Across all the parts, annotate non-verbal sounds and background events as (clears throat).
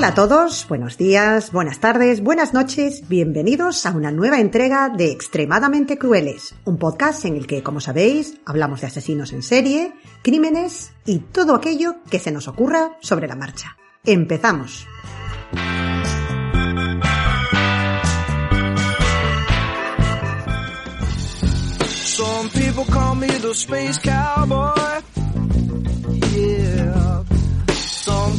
Hola a todos, buenos días, buenas tardes, buenas noches, bienvenidos a una nueva entrega de Extremadamente Crueles, un podcast en el que, como sabéis, hablamos de asesinos en serie, crímenes y todo aquello que se nos ocurra sobre la marcha. Empezamos.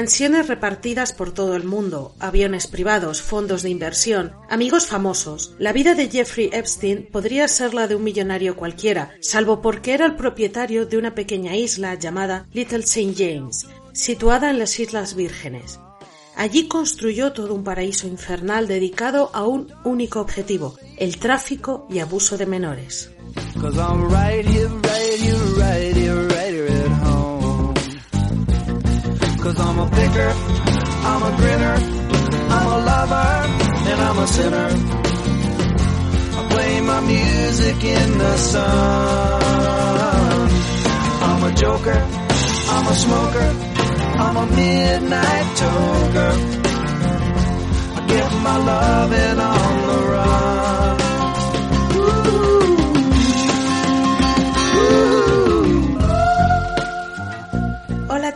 Mansiones repartidas por todo el mundo, aviones privados, fondos de inversión, amigos famosos. La vida de Jeffrey Epstein podría ser la de un millonario cualquiera, salvo porque era el propietario de una pequeña isla llamada Little St. James, situada en las Islas Vírgenes. Allí construyó todo un paraíso infernal dedicado a un único objetivo, el tráfico y abuso de menores. Cause I'm a picker, I'm a grinner, I'm a lover, and I'm a sinner. I play my music in the sun. I'm a joker, I'm a smoker, I'm a midnight toker. I get my love on the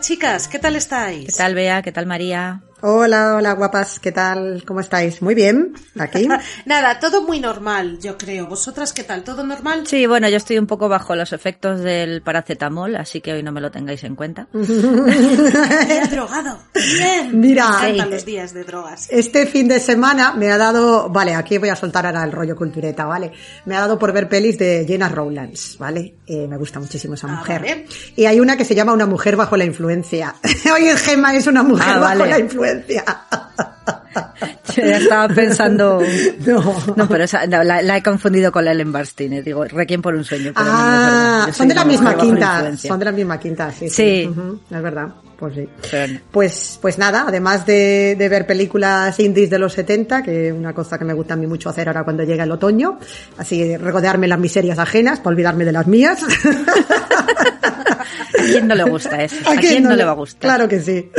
chicas, ¿qué tal estáis? ¿Qué tal, Bea? ¿Qué tal, María? Hola, hola guapas, ¿qué tal? ¿Cómo estáis? Muy bien, aquí. (laughs) Nada, todo muy normal, yo creo. ¿Vosotras qué tal? ¿Todo normal? Sí, bueno, yo estoy un poco bajo los efectos del paracetamol, así que hoy no me lo tengáis en cuenta. (laughs) He drogado. Bien. (laughs) Mira, Me encantan sí. los días de drogas. Este fin de semana me ha dado, vale, aquí voy a soltar ahora el rollo cultureta, ¿vale? Me ha dado por ver pelis de Jenna Rowlands, ¿vale? Eh, me gusta muchísimo esa Ah, mujer. vale. Y hay una que se llama Una mujer bajo la influencia. Oye, Gemma es una mujer Ah, bajo vale. la influencia. (laughs) Yo ya estaba pensando... (laughs) No. No, pero esa, no, la, la he confundido con la Ellen Barstein, eh, digo, Requiem por un sueño. Pero no, no. Ah, Yo son de la misma quinta, son de la misma quinta, sí. Sí. Ujú, es verdad, pues sí. Pero no. Pues, pues nada, además de, de ver películas indies de los 70, que es una cosa que me gusta a mí mucho hacer ahora cuando llega el otoño, así regodearme las miserias ajenas para olvidarme de las mías. (laughs) ¿A quién no le gusta eso? ¿A, quién, no, le va a gustar? Claro que sí.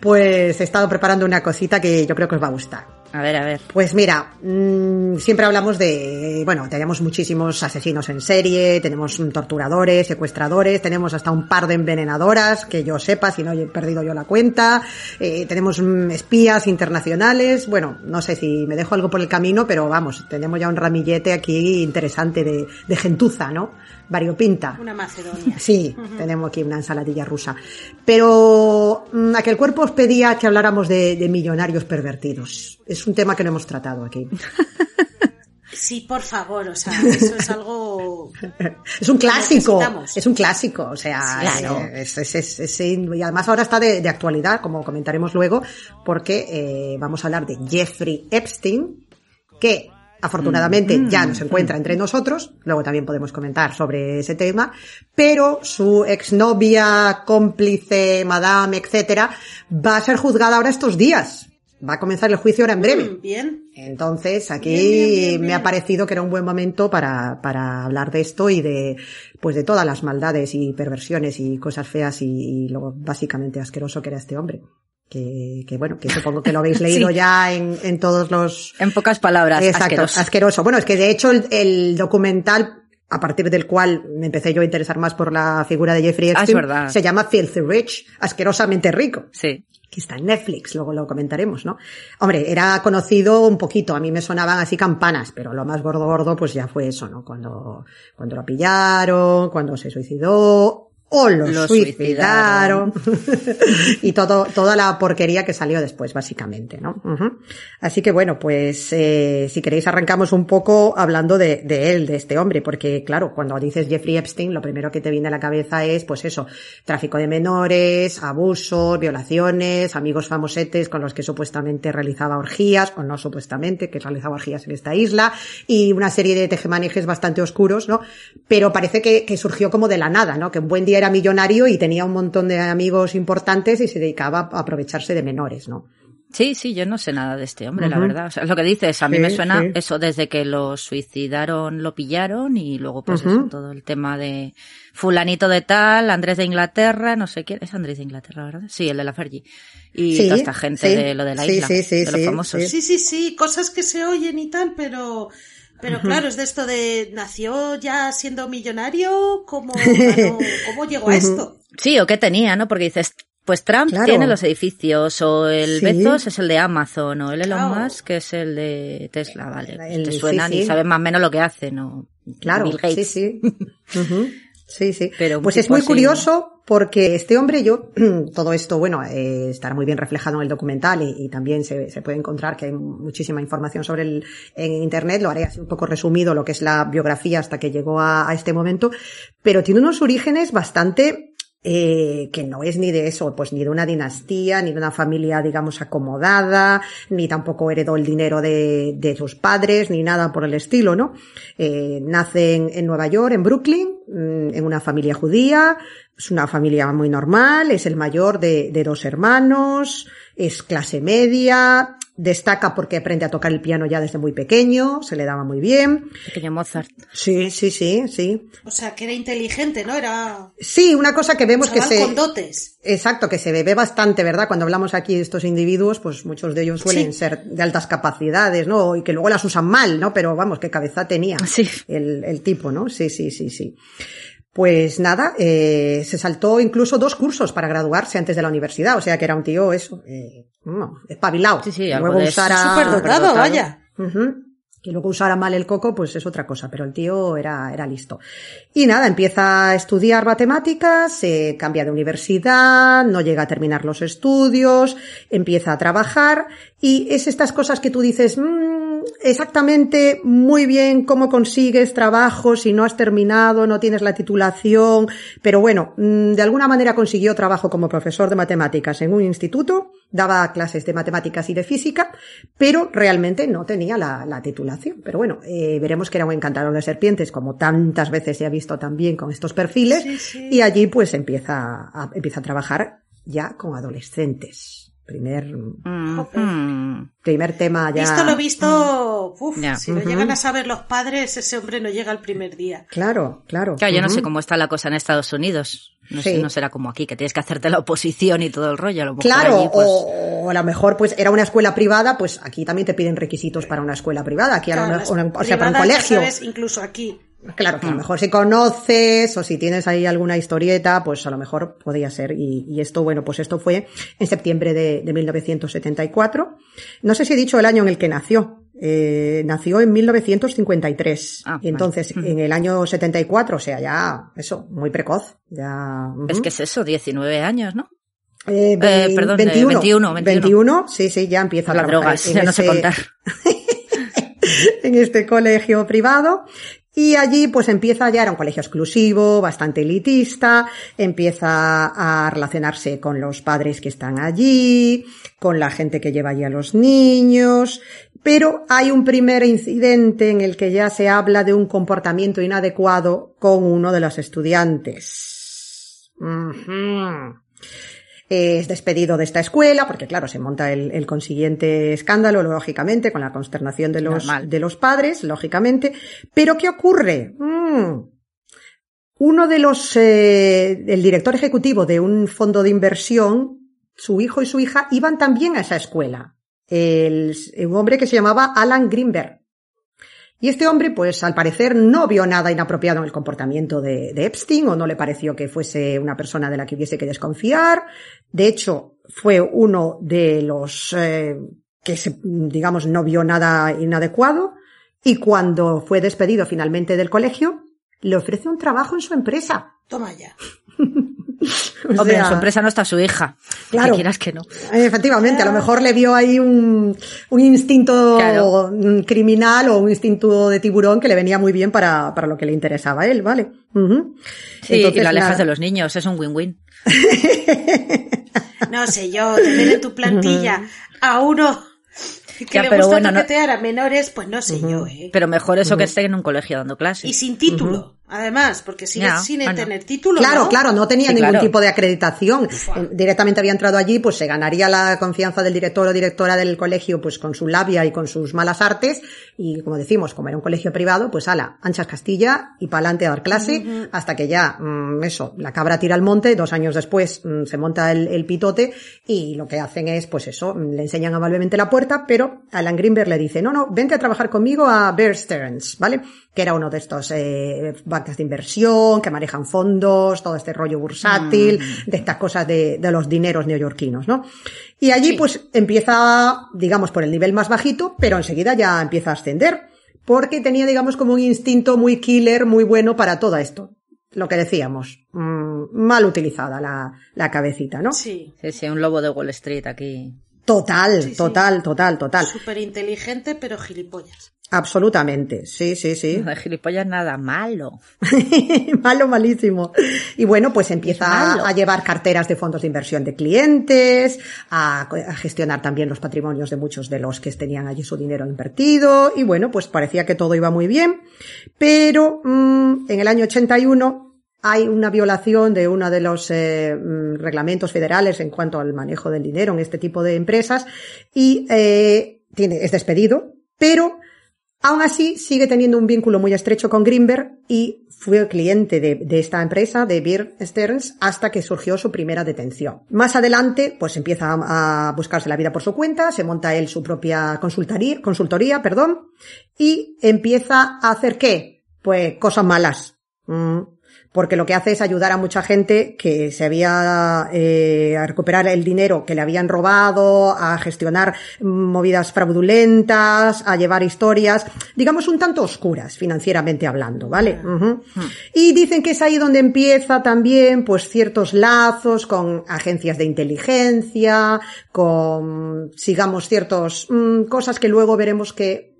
Pues he estado preparando una cosita que yo creo que os va a gustar. A ver, a ver. Pues mira, mm, siempre hablamos de, bueno, tenemos muchísimos asesinos en serie, tenemos torturadores, secuestradores, tenemos hasta un par de envenenadoras, que yo sepa, si no he perdido yo la cuenta, eh, tenemos mm, espías internacionales, bueno, no sé si me dejo algo por el camino, pero vamos, tenemos ya un ramillete aquí interesante de, de gentuza, ¿no? Variopinta. Una Macedonia. Sí, tenemos aquí una ensaladilla rusa. Pero mm, a que el cuerpo os pedía que habláramos de, de millonarios pervertidos. Es un tema que no hemos tratado aquí. (laughs) Sí, por favor, o sea, eso es algo... (laughs) es un clásico, es un clásico, o sea, Claro. eh, es, es- es- es- y además ahora está de, de actualidad, como comentaremos luego, porque eh, vamos a hablar de Jeffrey Epstein, que afortunadamente ya no se encuentra entre nosotros, luego también podemos comentar sobre ese tema, pero su exnovia, cómplice, madame, etcétera, va a ser juzgada ahora estos días. Va a comenzar el juicio ahora en breve. Mm, Bien. Entonces, aquí Bien, bien, bien, me ha parecido que era un buen momento para, para hablar de esto y de, pues de todas las maldades y perversiones y cosas feas y, y lo básicamente asqueroso que era este hombre. Que, que bueno, que supongo que lo habéis (laughs) leído Sí. ya en, en todos los... En pocas palabras, Exacto, asqueroso. asqueroso. Bueno, es que de hecho el, el documental, a partir del cual me empecé yo a interesar más por la figura de Jeffrey Ah, es Epstein, verdad. se llama Filthy Rich, asquerosamente rico Sí. que está en Netflix, luego lo comentaremos, ¿no? Hombre, era conocido un poquito, a mí me sonaban así campanas, pero lo más gordo gordo pues ya fue eso, ¿no? Cuando, cuando lo pillaron, cuando se suicidó, o lo, Lo suicidaron, (laughs) y todo, toda la porquería que salió después, básicamente, ¿no? Así que bueno, pues eh, si queréis arrancamos un poco hablando de, de él, de este hombre, porque claro, cuando dices Jeffrey Epstein, lo primero que te viene a la cabeza es, pues eso, tráfico de menores, abusos, violaciones, amigos famosetes con los que supuestamente realizaba orgías, o no supuestamente, que realizaba orgías en esta isla, y una serie de tejemanejes bastante oscuros, ¿no? Pero parece que, que surgió como de la nada, ¿no? Que un buen día era millonario y tenía un montón de amigos importantes y se dedicaba a aprovecharse de menores, ¿no? Sí, sí, yo no sé nada de este hombre, la verdad. O sea, es lo que dices, a mí Sí, me suena sí. eso desde que lo suicidaron, lo pillaron y luego pues eso, todo el tema de fulanito de tal, Andrés de Inglaterra, no sé quién, es Andrés de Inglaterra, ¿verdad? Sí, el de la Fergie. Y Sí, toda esta gente sí. de lo de la Sí, isla, sí, sí, de los sí, famosos. sí. Sí, sí, sí, cosas que se oyen y tal, pero... Pero claro, es de esto de nació ya siendo millonario, ¿cómo, (laughs) cómo llegó a esto? Sí, o qué tenía, ¿no? Porque dices, pues Trump Claro. tiene los edificios, o el Sí. Bezos es el de Amazon, o el Elon Claro. Musk es el de Tesla, vale. El- Te sí, suenan sí. y sabes más o menos lo que hacen, o Claro, Bill Gates. sí, sí. (laughs) Sí, sí. Pero pues es muy así- curioso porque este hombre, yo, (clears throat) todo esto, bueno, eh, estará muy bien reflejado en el documental y, y también se, se puede encontrar que hay muchísima información sobre él en internet. Lo haré así un poco resumido lo que es la biografía hasta que llegó a, a este momento, pero tiene unos orígenes bastante eh, que no es ni de eso, pues ni de una dinastía, ni de una familia, digamos, acomodada, ni tampoco heredó el dinero de, de sus padres, ni nada por el estilo, ¿no? Eh, nace en, en Nueva York, en Brooklyn, mm, en una familia judía, es una familia muy normal, es el mayor de, de dos hermanos, es clase media, destaca porque aprende a tocar el piano ya desde muy pequeño, se le daba muy bien. Pequeño Mozart. Sí, sí, sí, sí. O sea, que era inteligente, ¿no? Era Sí, una cosa que vemos que se... con dotes. Exacto, que se ve bastante, ¿verdad? Cuando hablamos aquí de estos individuos, pues muchos de ellos suelen Sí. ser de altas capacidades, ¿no? Y que luego las usan mal, ¿no? Pero vamos, qué cabeza tenía Sí. el, el tipo, ¿no? Sí, sí, sí, sí. Pues nada, eh, se saltó incluso dos cursos para graduarse antes de la universidad, o sea que era un tío eso, eh, no, espabilado. Sí, sí, Que algo luego usara, Superdotado, vaya. Que luego usara mal el coco, pues es otra cosa, pero el tío era, era listo. Y nada, empieza a estudiar matemáticas, se cambia de universidad, no llega a terminar los estudios, empieza a trabajar y es estas cosas que tú dices, "Mm, exactamente muy bien cómo consigues trabajo si no has terminado, no tienes la titulación, pero bueno, mm, de alguna manera consiguió trabajo como profesor de matemáticas en un instituto, daba clases de matemáticas y de física, pero realmente no tenía la, la titulación. Pero bueno, eh, veremos que era un encantador de serpientes, como tantas veces se ha visto también con estos perfiles, Sí, sí. y allí pues empieza a, empieza a trabajar ya con adolescentes. Primer, Ujú. primer tema ya. Visto lo visto, uf, Ya. si lo llegan a saber los padres, ese hombre no llega el primer día. Claro, claro. Claro, yo no sé cómo está la cosa en Estados Unidos. No, sé, Sí. no será como aquí, que tienes que hacerte la oposición y todo el rollo. A lo mejor Claro, allí, pues, o, o a lo mejor pues era una escuela privada, pues aquí también te piden requisitos para una escuela privada, aquí a lo Claro, mejor, las o sea, para un colegio. sabes, incluso aquí. Claro, que a lo Mm. mejor si conoces o si tienes ahí alguna historieta, pues a lo mejor podría ser. Y, y esto, bueno, pues esto fue en septiembre de, de 1974. No sé si he dicho el año en el que nació. Eh, nació en 1953. Ah, y entonces, vale. en el año 74, o sea, ya, eso, muy precoz. Ya, es que es eso, 19 años, ¿no? Eh, Eh, perdón, eh, 21, 21. 21, sí, sí, ya empieza a Las trabajar drogas, (laughs) ya no sé contar. (laughs) en este colegio privado. Y allí pues empieza, ya era un colegio exclusivo, bastante elitista, empieza a relacionarse con los padres que están allí, con la gente que lleva allí a los niños, pero hay un primer incidente en el que ya se habla de un comportamiento inadecuado con uno de los estudiantes. Es despedido de esta escuela, porque claro, se monta el, el consiguiente escándalo, lógicamente, con la consternación de los, Normal. de los padres, lógicamente. Pero ¿qué ocurre? Mm. Uno de los, eh, el director ejecutivo de un fondo de inversión, su hijo y su hija iban también a esa escuela. El, un hombre que se llamaba Alan Greenberg. Y este hombre, pues al parecer no vio nada inapropiado en el comportamiento de, de, Epstein o no le pareció que fuese una persona de la que hubiese que desconfiar. De hecho, fue uno de los eh, que, se, digamos, no vio nada inadecuado. Y cuando fue despedido finalmente del colegio, le ofrece un trabajo en su empresa. Toma ya. O Hombre, sea, en su empresa no está su hija. Claro. Que quieras que no. Efectivamente, a lo mejor le vio ahí un, un instinto Claro. criminal o un instinto de tiburón que le venía muy bien para, para lo que le interesaba a él, ¿vale? Ujú. Sí, Entonces, y lo alejas nada. de los niños, es un win-win. (laughs) No sé yo, tener en tu plantilla a uno que Ya, le pero gusta bueno, no- a menores, pues no sé yo, ¿eh? Pero mejor eso que esté en un colegio dando clases. Y sin título, además, porque sigue sin bueno. tener título, Claro, ¿no? claro, no tenía Sí, ningún claro. tipo de acreditación. Eh, Directamente había entrado allí, pues se ganaría la confianza del director o directora del colegio, pues con su labia y con sus malas artes. Y como decimos, como era un colegio privado, pues ala, anchas Castilla y pa'lante a dar clase, hasta que ya, mm, eso, la cabra tira al monte, dos años después mm, se monta el, el pitote y lo que hacen es, pues eso, mm, le enseñan amablemente la puerta, pero Alan Greenberg le dice, no, no, vente a trabajar conmigo a Bear Stearns, ¿vale? Que era uno de estos eh, bancas de inversión, que manejan fondos, todo este rollo bursátil, de estas cosas de, de los dineros neoyorquinos, ¿no? Y allí pues empieza, digamos, por el nivel más bajito, pero enseguida ya empieza a ascender, porque tenía, digamos, como un instinto muy killer, muy bueno para todo esto. Lo que decíamos, mm, mal utilizada la, la cabecita, ¿no? Sí, Sí, sí, un lobo de Wall Street aquí. Total, Sí, sí. total, total, total. súper inteligente, pero gilipollas. Absolutamente, sí, sí, sí. (laughs) No de gilipollas nada malo. (laughs) malo, malísimo. Y bueno, pues empieza a llevar carteras de fondos de inversión de clientes, a, a gestionar también los patrimonios de muchos de los que tenían allí su dinero invertido. Y bueno, pues parecía que todo iba muy bien. Pero mm, en el año 81 hay una violación de uno de los eh, mm, reglamentos federales en cuanto al manejo del dinero en este tipo de empresas y eh, tiene, es despedido, pero Aún así, sigue teniendo un vínculo muy estrecho con Greenberg y fue cliente de, esta empresa, de Beer Stearns, hasta que surgió su primera detención. Más adelante, pues empieza a, buscarse la vida por su cuenta, se monta él su propia consultoría, consultoría, perdón, y empieza a hacer qué? Pues cosas malas. Mm, porque lo que hace es ayudar a mucha gente que se había eh, a recuperar el dinero que le habían robado, a gestionar movidas fraudulentas, a llevar historias, digamos un tanto oscuras financieramente hablando, ¿vale? Ujú. Y dicen que es ahí donde empieza también pues ciertos lazos con agencias de inteligencia, con sigamos ciertos mm, cosas que luego veremos que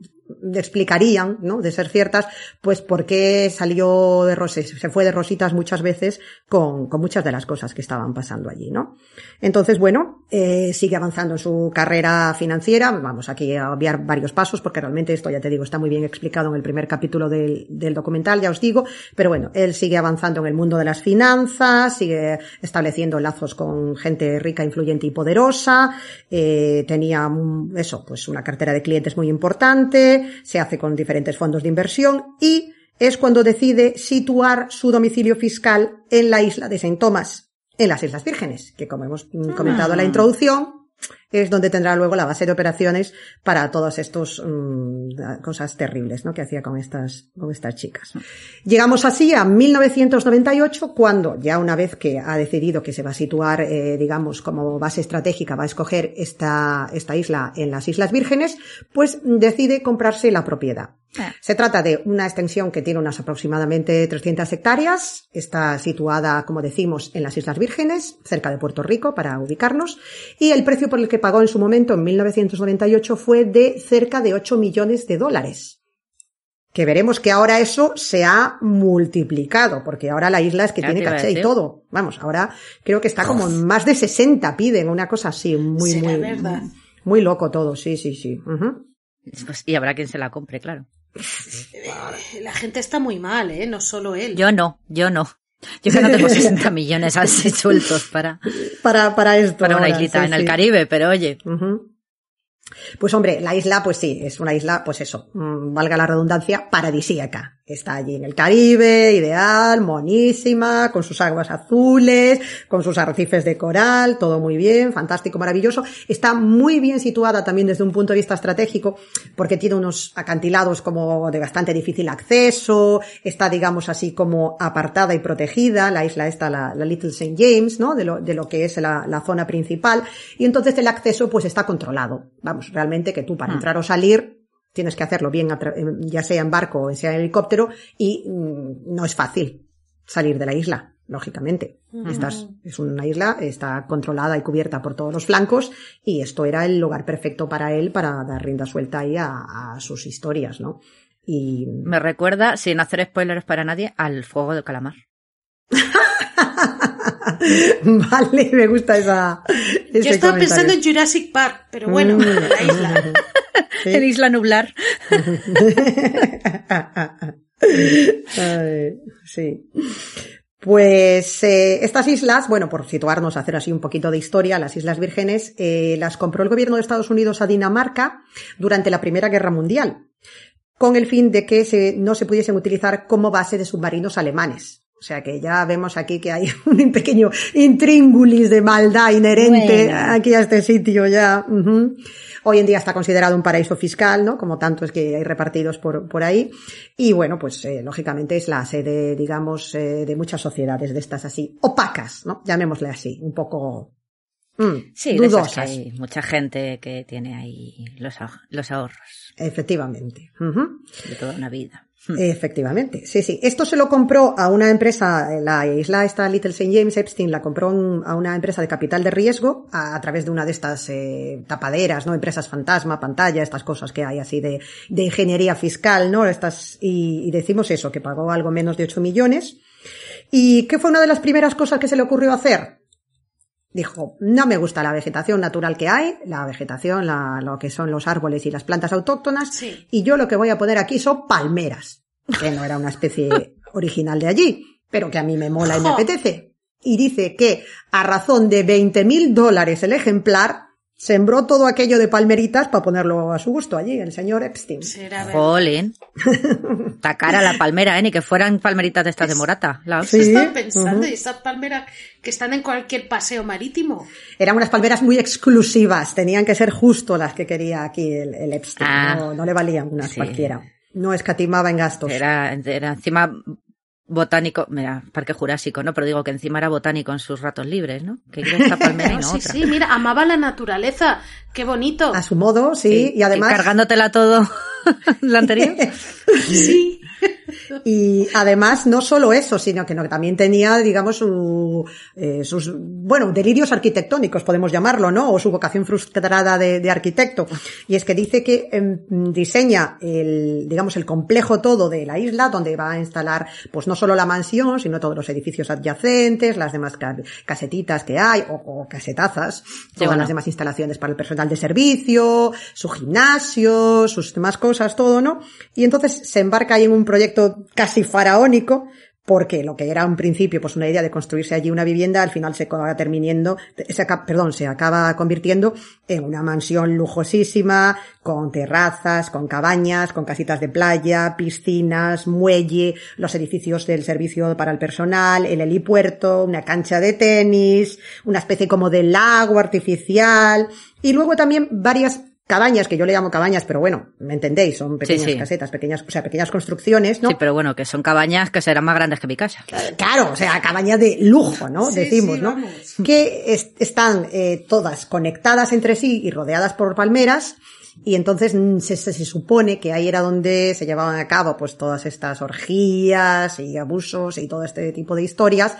explicarían, ¿no? De ser ciertas, pues por qué salió de roses, se fue de rositas muchas veces con, con muchas de las cosas que estaban pasando allí, ¿no? Entonces, bueno, eh, sigue avanzando en su carrera financiera. Vamos aquí a obviar varios pasos porque realmente esto, ya te digo, está muy bien explicado en el primer capítulo del, del documental, ya os digo. Pero bueno, él sigue avanzando en el mundo de las finanzas, sigue estableciendo lazos con gente rica, influyente y poderosa. Eh, tenía eso, pues una cartera de clientes muy importante, se hace con diferentes fondos de inversión y es cuando decide situar su domicilio fiscal en la isla de Saint Thomas, en las Islas Vírgenes, que como hemos mm, comentado en la introducción, es donde tendrá luego la base de operaciones para todas estas cosas terribles ¿no? que hacía con estas, con estas chicas. Llegamos así a 1998, cuando ya una vez que ha decidido que se va a situar, eh, digamos, como base estratégica, va a escoger esta, esta isla en las Islas Vírgenes, pues decide comprarse la propiedad. Ah. Se trata de una extensión que tiene unas aproximadamente 300 hectáreas. Está situada, como decimos, en las Islas Vírgenes, cerca de Puerto Rico, para ubicarnos. Y el precio por el que pagó en su momento, en 1998, fue de cerca de 8 millones de dólares. Que veremos que ahora eso se ha multiplicado, porque ahora la isla es que Ya tiene caché y todo. Vamos, ahora creo que está como en más de 60 piden, una cosa así, muy, ¿Será muy, verdad? muy loco todo, sí, sí, sí. Pues, y habrá quien se la compre, claro. La gente está muy mal, ¿eh? No solo él. Yo no, yo no. Yo que no tengo (laughs) 60 millones así sueltos para, Para, para esto. para una ahora, islita sí, en el sí. Caribe, pero oye. Pues hombre, la isla, pues sí, es una isla, pues eso, mm, valga la redundancia, paradisíaca. Está allí en el Caribe, ideal, monísima, con sus aguas azules, con sus arrecifes de coral, todo muy bien, fantástico, maravilloso. Está muy bien situada también desde un punto de vista estratégico, porque tiene unos acantilados como de bastante difícil acceso, está, digamos así, como apartada y protegida, la isla está, la, la Little St. James, ¿no? De lo, de lo que es la, la zona principal, y entonces el acceso pues está controlado. Vamos, realmente que tú para Mm. entrar o salir tienes que hacerlo bien, eh, ya sea en barco o sea en helicóptero, y mm, no es fácil salir de la isla, lógicamente. Estás, es una isla, está controlada y cubierta por todos los flancos, y esto era el lugar perfecto para él para dar rienda suelta ahí a, a sus historias, ¿no? Y me recuerda, sin hacer spoilers para nadie, al fuego del calamar. (laughs) (laughs) vale, me gusta esa. Yo estaba comentario. pensando en Jurassic Park, pero bueno, Mm. la isla. (laughs) Sí. En Isla Nublar. (laughs) Ay, sí. Pues eh, estas islas, bueno, por situarnos, hacer así un poquito de historia, las Islas Vírgenes, eh, las compró el gobierno de Estados Unidos a Dinamarca durante la Primera Guerra Mundial, con el fin de que se- no se pudiesen utilizar como base de submarinos alemanes. O sea que ya vemos aquí que hay (laughs) un pequeño intríngulis de maldad inherente Bueno. aquí a este sitio ya. ujú. Hoy en día está considerado un paraíso fiscal, ¿no? Como tantos que hay repartidos por, por ahí. Y bueno, pues eh, lógicamente es la sede, digamos, eh, de muchas sociedades de estas así, opacas, ¿no? Llamémosle así, un poco mm, Sí, de esas que dudosas. hay mucha gente que tiene ahí los, los ahorros Efectivamente. ujú. de toda una vida. Efectivamente, sí, sí. Esto se lo compró a una empresa, la isla esta Little St. James Epstein la compró a una empresa de capital de riesgo a, a través de una de estas eh, tapaderas, ¿no? Empresas fantasma, pantalla, estas cosas que hay así de, de ingeniería fiscal, ¿no? Estas, y, y decimos eso, que pagó algo menos de 8 millones. ¿Y qué fue una de las primeras cosas que se le ocurrió hacer? Dijo, no me gusta la vegetación natural que hay, la vegetación, la- lo que son los árboles y las plantas autóctonas, Sí. y yo lo que voy a poner aquí son palmeras, que no era una especie (laughs) original de allí, pero que a mí me mola y me apetece. Y dice que a razón de 20 mil dólares el ejemplar, sembró todo aquello de palmeritas para ponerlo a su gusto allí, el señor Epstein. Jolín. (laughs) Está cara la palmera, ¿eh? Ni que fueran palmeritas de estas de morata. La Sí. Estaba pensando, y esas palmeras que están en cualquier paseo marítimo. Eran unas palmeras muy exclusivas, tenían que ser justo las que quería aquí el, el Epstein, Ah. no, no le valían unas Sí. cualquiera. No escatimaba en gastos. Era, era encima botánico, mira, parque jurásico, ¿no? Pero digo que encima era botánico en sus ratos libres, ¿no? Que quiere esta palmera y no (laughs) sí, otra. sí, mira, amaba la naturaleza. Qué bonito. A su modo, sí, y además... Cargándotela todo (laughs) la anterior. (laughs) Sí. Y además, no solo eso, sino que no, que también tenía, digamos, su, eh, sus, bueno, delirios arquitectónicos, podemos llamarlo, ¿no? O su vocación frustrada de, de arquitecto. Y es que dice que em, diseña el, digamos, el complejo todo de la isla, donde va a instalar, pues no solo la mansión, sino todos los edificios adyacentes, las demás ca- casetitas que hay, o, o casetazas, todas bueno. las demás instalaciones para el personal de servicio, su gimnasio, sus demás cosas, todo, ¿no? Y entonces se embarca ahí en un proyecto casi faraónico, porque lo que era un principio, pues una idea de construirse allí una vivienda, al final se acaba terminando, se acaba, perdón, se acaba convirtiendo en una mansión lujosísima, con terrazas, con cabañas, con casitas de playa, piscinas, muelle, los edificios del servicio para el personal, el helipuerto, una cancha de tenis, una especie como de lago artificial, y luego también varias cabañas, que yo le llamo cabañas, pero bueno, me entendéis, son pequeñas sí. casetas, pequeñas, o sea, pequeñas construcciones, ¿no? Sí, pero bueno, que son cabañas que serán más grandes que mi casa. Claro, o sea, cabañas de lujo, ¿no? Sí, Decimos, sí, ¿no? vamos. Que es- están eh, todas conectadas entre sí y rodeadas por palmeras. Y entonces mm, se, se- se supone que ahí era donde se llevaban a cabo pues todas estas orgías y abusos y todo este tipo de historias,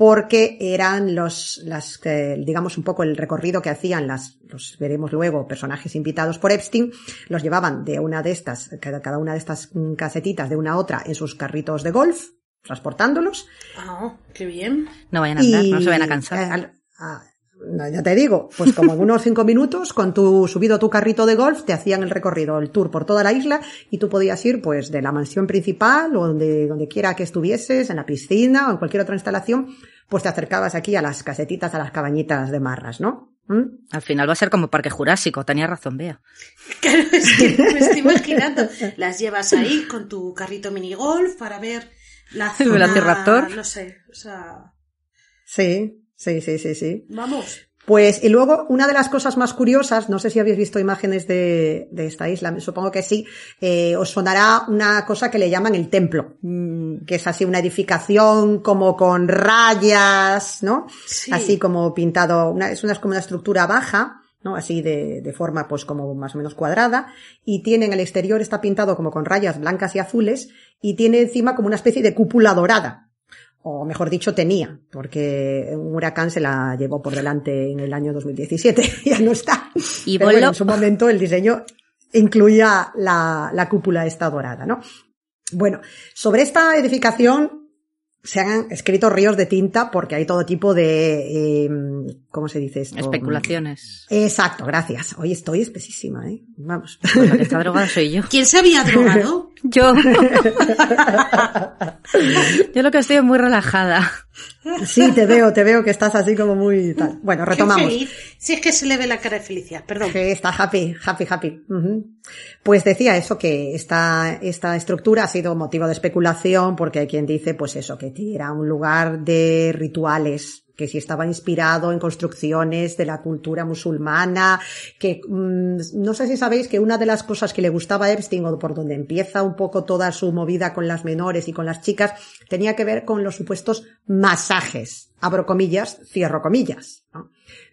porque eran los, las, que, digamos un poco el recorrido que hacían las, los veremos luego, personajes invitados por Epstein, los llevaban de una de estas, cada, cada una de estas mm, casetitas de una a otra en sus carritos de golf, transportándolos, Ah, qué bien. No vayan a andar, y, no se vayan a eh, cansar. a- no, ya te digo, pues como en unos cinco minutos, con tu subido tu carrito de golf, te hacían el recorrido, el tour por toda la isla, y tú podías ir, pues, de la mansión principal, o donde, donde quiera que estuvieses, en la piscina, o en cualquier otra instalación, pues te acercabas aquí a las casetitas, a las cabañitas de marras, ¿no? ¿Mm? Al final va a ser como Parque Jurásico, tenía razón, Bea. (laughs) Claro, es que me estoy imaginando. Las llevas ahí con tu carrito minigolf para ver la (laughs) El zona, Velociraptor. No sé, o sea, Sí, sí, sí, sí, sí. vamos. Pues, y luego, una de las cosas más curiosas, no sé si habéis visto imágenes de, de esta isla, supongo que sí, eh, os sonará una cosa que le llaman el templo, mm, que es así una edificación como con rayas, ¿no? Sí. Así como pintado, una, es una, es como una estructura baja, ¿no? Así de, de forma pues como más o menos cuadrada, y tiene en el exterior está pintado como con rayas blancas y azules, y tiene encima como una especie de cúpula dorada o mejor dicho tenía, porque un huracán se la llevó por delante en el año 2017, (laughs) ya no está. Y Pero bueno, en su momento el diseño incluía la, la cúpula esta dorada, ¿no? Bueno, sobre esta edificación se han escrito ríos de tinta porque hay todo tipo de, eh, ¿cómo se dice esto? Especulaciones. Exacto, gracias. Hoy estoy espesísima, ¿eh? Vamos. Pues la que está drogada soy yo. (laughs) ¿Quién se había drogado? (laughs) Yo. (laughs) yo lo que estoy es muy relajada. Sí, te veo, te veo que estás así como muy tal. Bueno, Qué retomamos. feliz. Si es que se le ve la cara de felicidad, perdón. Que está happy, happy, happy. Pues decía eso, que esta, esta estructura ha sido motivo de especulación porque hay quien dice, pues eso, que era un lugar de rituales, que si estaba inspirado en construcciones de la cultura musulmana, que mm, no sé si sabéis que una de las cosas que le gustaba a Epstein o por donde empieza un poco toda su movida con las menores y con las chicas, tenía que ver con los supuestos masajes. Abro comillas, cierro comillas.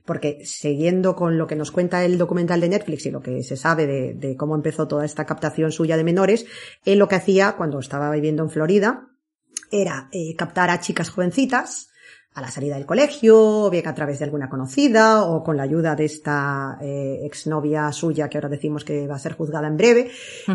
Porque siguiendo con lo que nos cuenta el documental de Netflix y lo que se sabe de, de cómo empezó toda esta captación suya de menores, él lo que hacía cuando estaba viviendo en Florida era eh, captar a chicas jovencitas a la salida del colegio, o bien a través de alguna conocida, o con la ayuda de esta eh, exnovia suya que ahora decimos que va a ser juzgada en breve,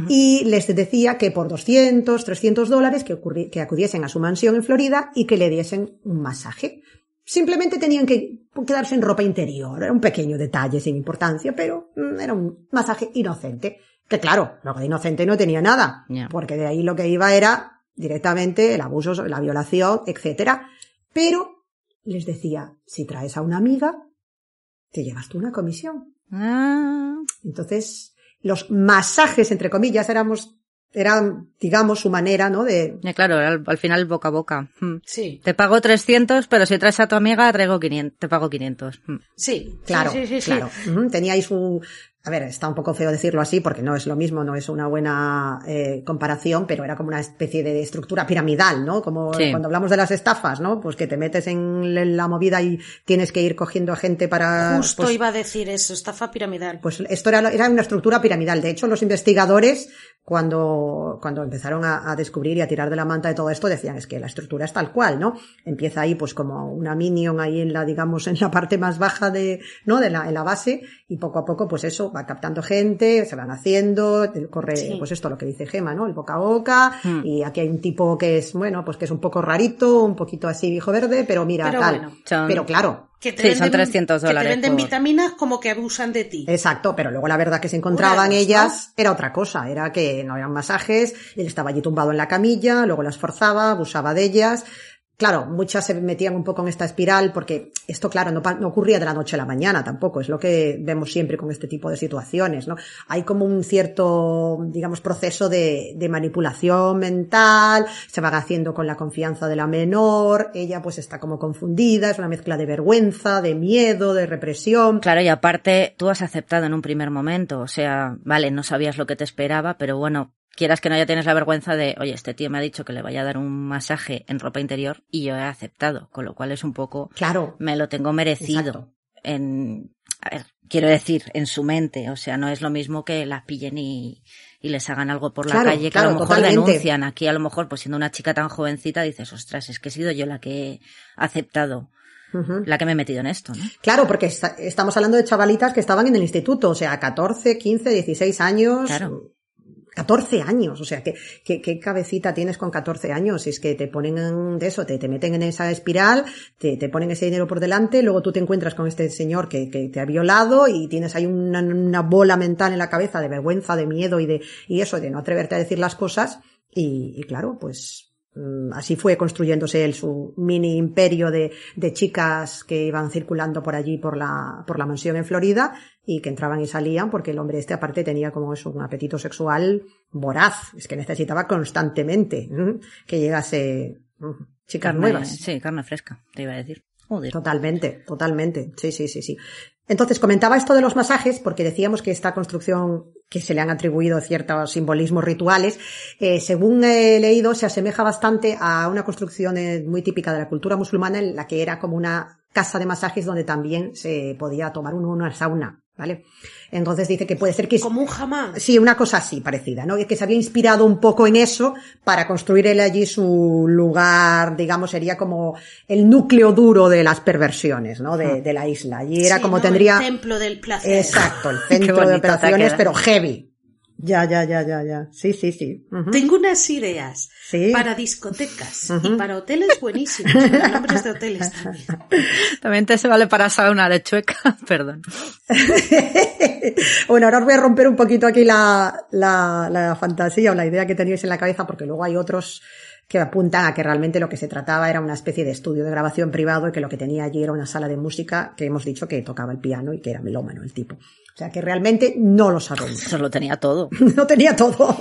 y les decía que por 200, 300 dólares que, acudiesen a su mansión en Florida y que le diesen un masaje. Simplemente tenían que quedarse en ropa interior, era un pequeño detalle sin importancia, pero mm, era un masaje inocente. Que claro, lo de inocente no tenía nada, porque de ahí lo que iba era directamente el abuso, la violación, etcétera. Pero les decía, si traes a una amiga, te llevas tú una comisión. Ah, Entonces, los masajes, entre comillas, éramos, eran, digamos, su manera, ¿no? De, claro, al, al final boca a boca. Mm. Sí, Te pago 300, pero si traes a tu amiga, traigo 500, te pago 500. Mm. sí. claro, sí, sí, sí, sí. claro. Ujú, Tenía ahí su, a ver, está un poco feo decirlo así porque no es lo mismo, no es una buena eh, comparación, pero era como una especie de estructura piramidal, ¿no? Como Sí. cuando hablamos de las estafas, ¿no? Pues que te metes en la movida y tienes que ir cogiendo a gente para... Justo pues, iba a decir eso, estafa piramidal. Pues esto era, era una estructura piramidal. De hecho, los investigadores, cuando, cuando empezaron a, a descubrir y a tirar de la manta de todo esto, decían es que la estructura es tal cual, ¿no? Empieza ahí, pues como una minion ahí en la, digamos, en la parte más baja de, ¿no? De la, en la base, y poco a poco, pues eso, va captando gente, se van haciendo, corre, Sí. pues esto lo que dice Gema, ¿no? El boca a boca, Hmm. y aquí hay un tipo que es, bueno, pues que es un poco rarito, un poquito así viejo verde, pero mira, Pero tal. bueno. Son- Pero claro, Que te Sí, son 300 Que dólares te venden por- vitaminas como que abusan de ti. Exacto, pero luego la verdad que se encontraban ellas era otra cosa, era que no eran masajes, él estaba allí tumbado en la camilla, luego las forzaba, abusaba de ellas. Claro, muchas se metían un poco en esta espiral porque esto, claro, no, ocurría de la noche a la mañana tampoco, es lo que vemos siempre con este tipo de situaciones, ¿no? Hay como un cierto, digamos, proceso de, manipulación mental, se van haciendo con la confianza de la menor, ella pues está como confundida, es una mezcla de vergüenza, de miedo, de represión. Claro, y aparte, tú has aceptado en un primer momento, o sea, vale, no sabías lo que te esperaba, pero bueno, quieras que no, ya tienes la vergüenza de, oye, este tío me ha dicho que le vaya a dar un masaje en ropa interior y yo he aceptado, con lo cual es un poco, Claro, me lo tengo merecido. Exacto. En, a ver, quiero decir, en su mente, o sea, no es lo mismo que la pillen y, y les hagan algo por la Claro, calle que claro, a lo mejor totalmente. denuncian. Aquí a lo mejor, pues siendo una chica tan jovencita, dices, ostras, es que he sido yo la que he aceptado, la que me he metido en esto, ¿no? Claro, porque esta- estamos hablando de chavalitas que estaban en el instituto, o sea, 14, 15, 16 años. Claro. 14 años, o sea, ¿qué, qué, cabecita tienes con 14 años? Si es que te ponen en- de eso, te, te meten en esa espiral, te, te ponen ese dinero por delante, luego tú te encuentras con este señor que, que te ha violado y tienes ahí una, una bola mental en la cabeza de vergüenza, de miedo y de, y eso, de no atreverte a decir las cosas. Y, y claro, pues, Mm, Así fue construyéndose él su mini imperio de, de chicas que iban circulando por allí por la, por la mansión en Florida y que entraban y salían porque el hombre este aparte tenía como eso, un apetito sexual voraz. Es que necesitaba constantemente que llegase chicas Carne- nuevas. Sí, carne fresca, te iba a decir. Joder. Totalmente, totalmente. Sí, sí, sí, sí. Entonces, comentaba esto de los masajes porque decíamos que esta construcción que se le han atribuido ciertos simbolismos rituales, eh, según he leído, se asemeja bastante a una construcción eh, muy típica de la cultura musulmana en la que era como una casa de masajes donde también se podía tomar uno una sauna, ¿vale? Entonces dice que puede ser que... Como un jamás. Sí, una cosa así parecida, ¿no? Y que se había inspirado un poco en eso para construir él allí su lugar, digamos, sería como el núcleo duro de las perversiones, ¿no? De, de la isla. Allí era Sí, como ¿no? tendría... El templo del placer. Exacto, el (laughs) centro de operaciones, pero heavy. Ya, ya, ya, ya, ya. Sí, sí, sí. Tengo unas ideas Sí. para discotecas y para hoteles buenísimos, para (laughs) nombres de hoteles también. También te se vale para sauna de chueca, (laughs) perdón. (laughs) bueno, ahora os voy a romper un poquito aquí la, la, la fantasía o la idea que teníais en la cabeza, porque luego hay otros que apuntan a que realmente lo que se trataba era una especie de estudio de grabación privado y que lo que tenía allí era una sala de música que hemos dicho que tocaba el piano y que era melómano el tipo. O sea que realmente no lo sabemos. Eso lo tenía todo. (laughs) no tenía todo.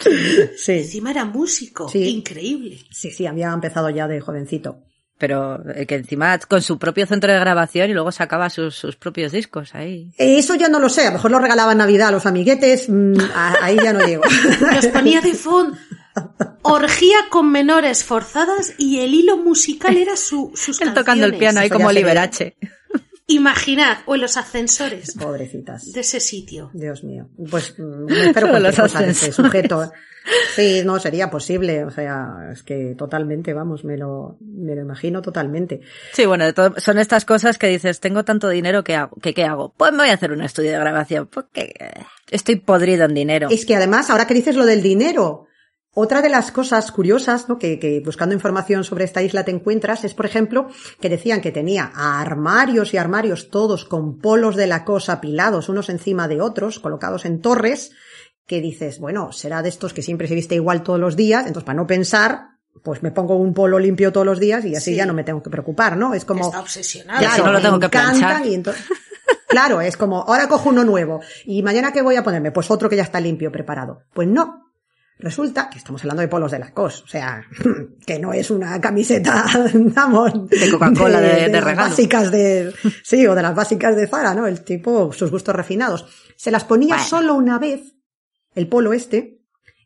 (laughs) sí, Encima era músico. Sí. Increíble. sí, sí, había empezado ya de jovencito. Pero eh, que encima con su propio centro de grabación y luego sacaba sus, sus propios discos ahí. Eso ya no lo sé, a lo mejor lo regalaba en Navidad a los amiguetes, mm, a- ahí ya no llego. Los ponía de (laughs) fondo. Orgía con menores forzadas y el hilo musical era su, sus Él tocando el piano ahí como Liberace. Imaginad, o en los ascensores Pobrecitas. de ese sitio. Dios mío. Pues mm, me espero (laughs) cualquier los ese ascensores. sujeto. Sí, no, sería posible. O sea, es que totalmente, vamos, me lo, me lo imagino totalmente. Sí, bueno, son estas cosas que dices, tengo tanto dinero, ¿qué hago? ¿Qué, qué hago? Pues me voy a hacer un estudio de grabación, porque estoy podrido en dinero. Es que además, ahora que dices lo del dinero, otra de las cosas curiosas, ¿no? Que, que buscando información sobre esta isla te encuentras es, por ejemplo, que decían que tenía armarios y armarios todos con polos de la cosa apilados unos encima de otros, colocados en torres, que dices, bueno, será de estos que siempre se viste igual todos los días, entonces para no pensar, pues me pongo un polo limpio todos los días y así Sí. ya no me tengo que preocupar, ¿no? Es como... Está obsesionado. Ya, si no lo me tengo que planchar. y entonces- Claro, es como, ahora cojo uno nuevo y mañana qué voy a ponerme, pues otro que ya está limpio, preparado. Pues no. Resulta que estamos hablando de polos de Lacoste, o sea, (laughs) que no es una camiseta, (laughs) vamos, De Coca-Cola de- de las regalo. básicas de, (laughs) sí, o de las básicas de Zara, ¿no? El tipo, sus gustos refinados. Se las ponía Bueno. solo una vez, el polo este,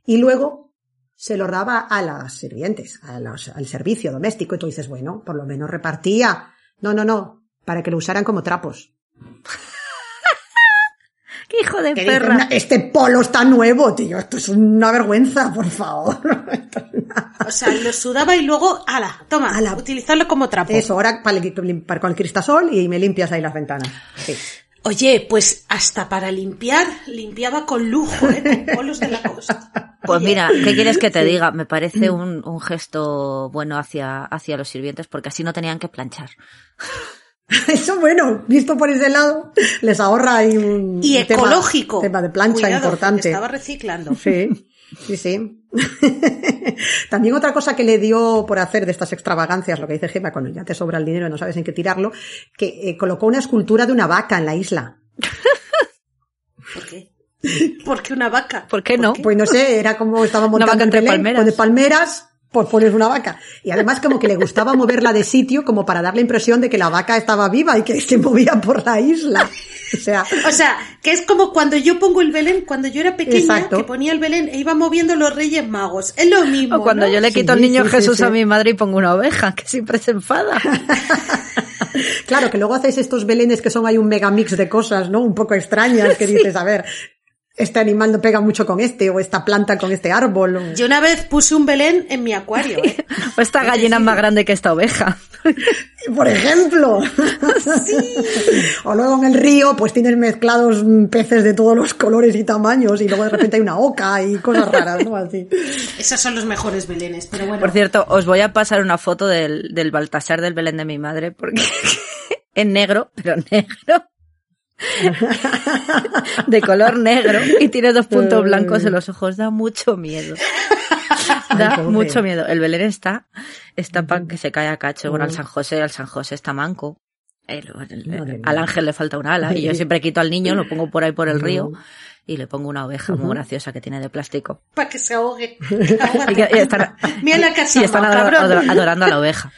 y luego se lo daba a las sirvientes, a los- al servicio doméstico, y tú dices, bueno, por lo menos repartía. No, no, no, para que lo usaran como trapos. ¡Qué hijo de perra! "Na- este polo está nuevo, tío, esto es una vergüenza, por favor. O sea, lo sudaba y luego, ala, toma, Ala. utilizarlo como trapo. Eso, ahora para para con el cristasol y me limpias ahí las ventanas. Sí. Oye, pues hasta para limpiar, limpiaba con lujo, ¿eh? Con polos de la costa. Pues mira, ¿qué quieres que te diga? Me parece un, un gesto bueno hacia, hacia los sirvientes porque así no tenían que planchar. (laughs) Eso, bueno, visto por ese lado, les ahorra ahí un Y un tema- ecológico. Tema, de plancha Cuidado, importante. Estaba reciclando. Sí. Sí, sí. (laughs) También otra cosa que le dio por hacer de estas extravagancias, lo que dice Gemma, cuando ya te sobra el dinero y no sabes en qué tirarlo, que eh, colocó una escultura de una vaca en la isla. ¿Por qué? ¿Por qué una vaca? ¿Por qué no? Pues no sé, era como estaba Una vaca entre Belén, palmeras. de palmeras, pues pones una vaca. Y además como que le gustaba moverla de sitio como para dar la impresión de que la vaca estaba viva y que se movía por la isla. O sea, O sea, que es como cuando yo pongo el Belén, cuando yo era pequeña, Exacto. que ponía el Belén e iba moviendo los Reyes Magos. Es lo mismo. O cuando ¿no? yo le Sí, quito al niño sí, sí, Jesús sí. a mi madre y pongo una oveja, que siempre se enfada. (laughs) claro, que luego hacéis estos belenes que son ahí un megamix de cosas, ¿no? Un poco extrañas, que (laughs) dices, a ver, este animal no pega mucho con este, o esta planta con este árbol. o- Yo una vez puse un Belén en mi acuario, ¿eh? (laughs) O esta gallina es más grande que esta oveja. (laughs) Por ejemplo. (laughs) o luego en el río, pues tienes mezclados peces de todos los colores y tamaños, y luego de repente hay una oca y cosas raras, ¿no? Así. Esos son los mejores Belenes, pero bueno. Por cierto, os voy a pasar una foto del, del Baltasar del Belén de mi madre, porque en negro, pero negro. (laughs) de color negro y tiene dos puntos blancos en los ojos. Da mucho miedo. (laughs) Da mucho miedo. El Belén está, está para que se cae a cacho. Bueno, al San José, al San José está manco. El- al ángel le falta un ala y yo siempre quito al niño, lo pongo por ahí por el río y le pongo una oveja muy graciosa que tiene de plástico. Para que se ahogue. (laughs) Y, están, Mira la casa. y están ador- cabrón. ador- adorando a la oveja.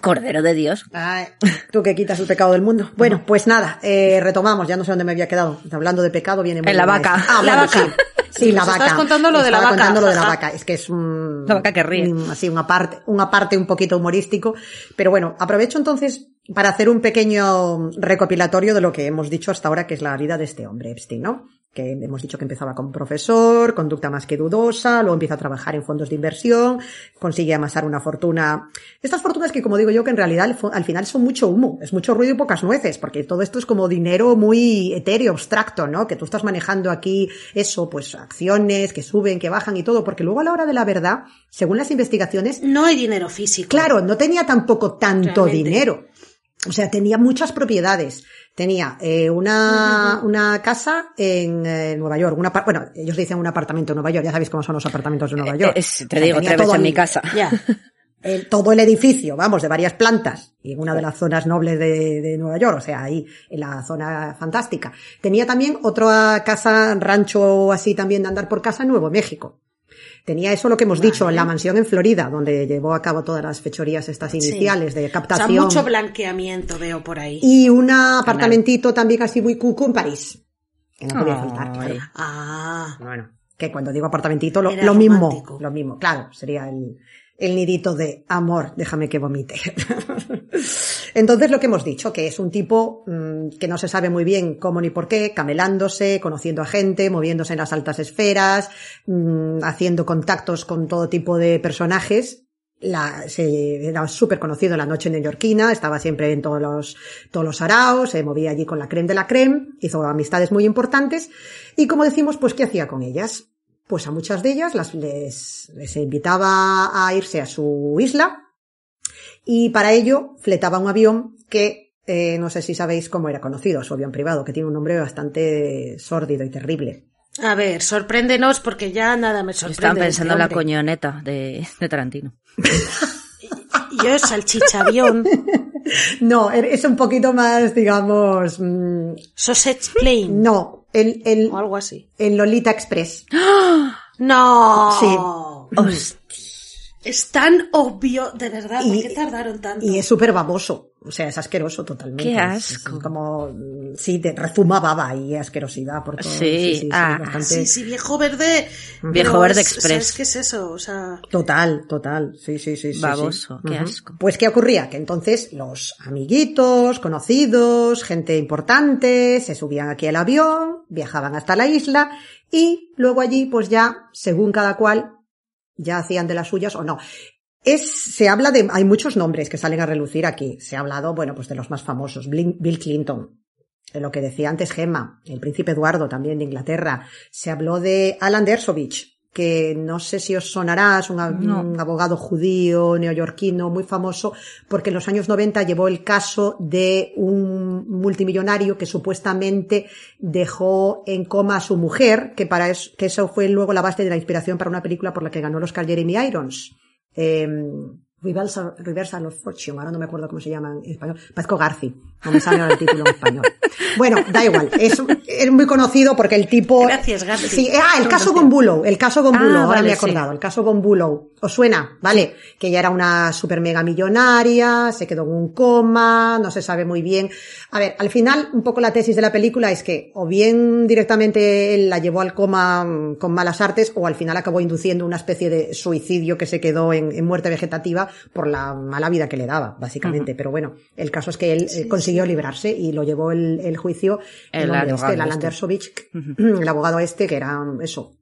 Cordero de Dios. Ay, tú que quitas el pecado del mundo. Bueno, pues nada, eh, retomamos, ya no sé dónde me había quedado. Hablando de pecado viene muy En la bien vaca. Ah, La vaca. sí. Sí, la vaca. estás contando lo de la vaca, contando lo de la (laughs) vaca. Es que es un... La vaca que ríe. un- así, una parte, una parte un poquito humorístico. Pero bueno, aprovecho entonces para hacer un pequeño recopilatorio de lo que hemos dicho hasta ahora, que es la vida de este hombre, Epstein, ¿no? Que hemos dicho que empezaba como profesor, conducta más que dudosa, luego empieza a trabajar en fondos de inversión, consigue amasar una fortuna. Estas fortunas que, como digo yo, que en realidad al final son mucho humo, es mucho ruido y pocas nueces, porque todo esto es como dinero muy etéreo, abstracto, ¿no? Que tú estás manejando aquí eso, pues acciones que suben, que bajan y todo, porque luego a la hora de la verdad, según las investigaciones, No hay dinero físico. Claro, no tenía tampoco tanto Realmente. dinero. O sea, tenía muchas propiedades. Tenía eh, una, una casa en eh, Nueva York. Una, bueno, ellos dicen un apartamento en Nueva York. Ya sabéis cómo son los apartamentos de Nueva York. Eh, es- te O sea, digo, tres veces todo en mi casa. Ya. (laughs) el- todo el edificio, vamos, de varias plantas, y en una de las zonas nobles de, de Nueva York, o sea, ahí, en la zona fantástica. Tenía también otra casa, rancho así también de andar por casa en Nuevo México. Tenía eso lo que hemos dicho, en la mansión en Florida, donde llevó a cabo todas las fechorías estas iniciales de O sea, captación. mucho blanqueamiento veo por ahí. y un apartamentito también así muy cucu en París. Que no podía faltar, claro. Ah. Bueno, que cuando digo apartamentito, lo, lo mismo, lo mismo, claro, sería el, el nidito de amor, déjame que vomite. (laughs) Entonces lo que hemos dicho, que es un tipo mm, que no se sabe muy bien cómo ni por qué, camelándose, conociendo a gente, moviéndose en las altas esferas, mm, haciendo contactos con todo tipo de personajes, se, era súper conocido en la noche neoyorquina, estaba siempre en todos los, todos los araos, se movía allí con la creme de la creme, hizo amistades muy importantes, y como decimos, pues, ¿qué hacía con ellas? Pues a muchas de ellas las, les, les invitaba a irse a su isla, y para ello fletaba un avión que, eh, no sé si sabéis cómo era conocido, su avión privado, que tiene un nombre bastante sórdido y terrible. A ver, sorpréndenos porque ya nada me sorprende. Estaban de pensando en este la coñoneta de, de Tarantino. (laughs) Yo, salchichavión, (laughs) No, es un poquito más, digamos, mm, sausage plane, no, el, el, o algo así. el Lolita Express. No. Sí. Es tan obvio, de verdad, ¿por Y- qué tardaron tanto? Y es súper baboso. O sea, es asqueroso totalmente. Qué Es- es asco. como, mm, sí, te rezuma baba y asquerosidad por todo. Sí, ah, bastante- Sí, sí, viejo verde. Viejo verde es- express. ¿Sabes qué es eso? O sea, Total, total. Sí, sí, sí. sí, Baboso, sí. qué asco. Pues, ¿qué ocurría? Que entonces los amiguitos, conocidos, gente importante, se subían aquí al avión, viajaban hasta la isla y luego allí, pues ya, según cada cual, ya hacían de las suyas o no. Es, se habla de, hay muchos nombres que salen a relucir aquí. Se ha hablado, bueno, pues de los más famosos. Bill Clinton, de lo que decía antes Gemma, el príncipe Eduardo también de Inglaterra. Se habló de Alan Dersovich, que no sé si os sonará, es un, ab- No. un abogado judío neoyorquino muy famoso, porque en los años 90 llevó el caso de un multimillonario que supuestamente dejó en coma a su mujer, que para eso, que eso fue luego la base de la inspiración para una película por la que ganó el Oscar Jeremy Irons. Eh, Reversal, Reversal of Fortune, ahora no me acuerdo cómo se llama en español. Parezco Garci, no me sale el título en español. Bueno, da igual, es, es muy conocido porque el tipo... Gracias, Garci. Sí, ah, el caso Gombulow, el caso Gombulow, Ah, ahora vale, me he sí. acordado, el caso Gombulow. ¿Os suena? Vale, que ella era una super mega millonaria, se quedó en un coma, no se sabe muy bien. A ver, al final, un poco la tesis de la película es que o bien directamente él la llevó al coma mm, con malas artes, o al final acabó induciendo una especie de suicidio que se quedó en, en muerte vegetativa por la mala vida que le daba, básicamente. Pero bueno, el caso es que él eh, consiguió librarse y lo llevó el, el juicio El hombre abogado este, el este. El abogado este, que era eso,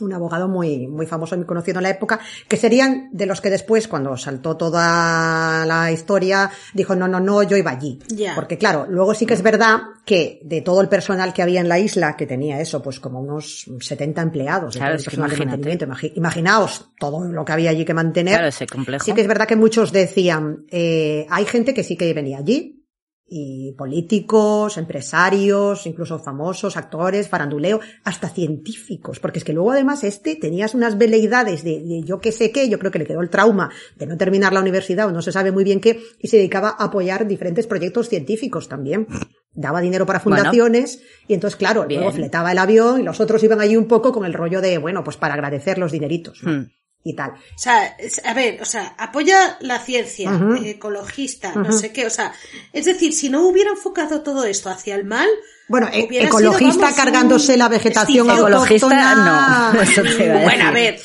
un abogado muy, muy famoso y muy conocido en la época, que serían de los que después, cuando saltó toda la historia, dijo, no, no, no, yo iba allí. Porque claro, luego sí que es verdad que de todo el personal que había en la isla, que tenía eso, pues como unos 70 empleados, Claro, es que de imaginaos todo lo que había allí que mantener. Claro, ese complejo. Sí que es verdad que muchos decían, eh, hay gente que sí que venía allí, y políticos, empresarios, incluso famosos, actores, faranduleo, hasta científicos, porque es que luego además este tenías unas veleidades de, de yo qué sé qué, yo creo que le quedó el trauma de no terminar la universidad o no se sabe muy bien qué, y se dedicaba a apoyar diferentes proyectos científicos también. Daba dinero para Bueno. fundaciones y entonces, claro, Bien. luego fletaba el avión y los otros iban allí un poco con el rollo de, bueno, pues para agradecer los dineritos ¿no? Hmm. Y tal. O sea, a ver, o sea, apoya la ciencia, eh, ecologista, no sé qué, o sea, es decir, si no hubiera enfocado todo esto hacia el mal, Bueno, e- ecologista sido, vamos, cargándose la vegetación. Ecologista, no. (laughs) Eso te a Bueno, a ver,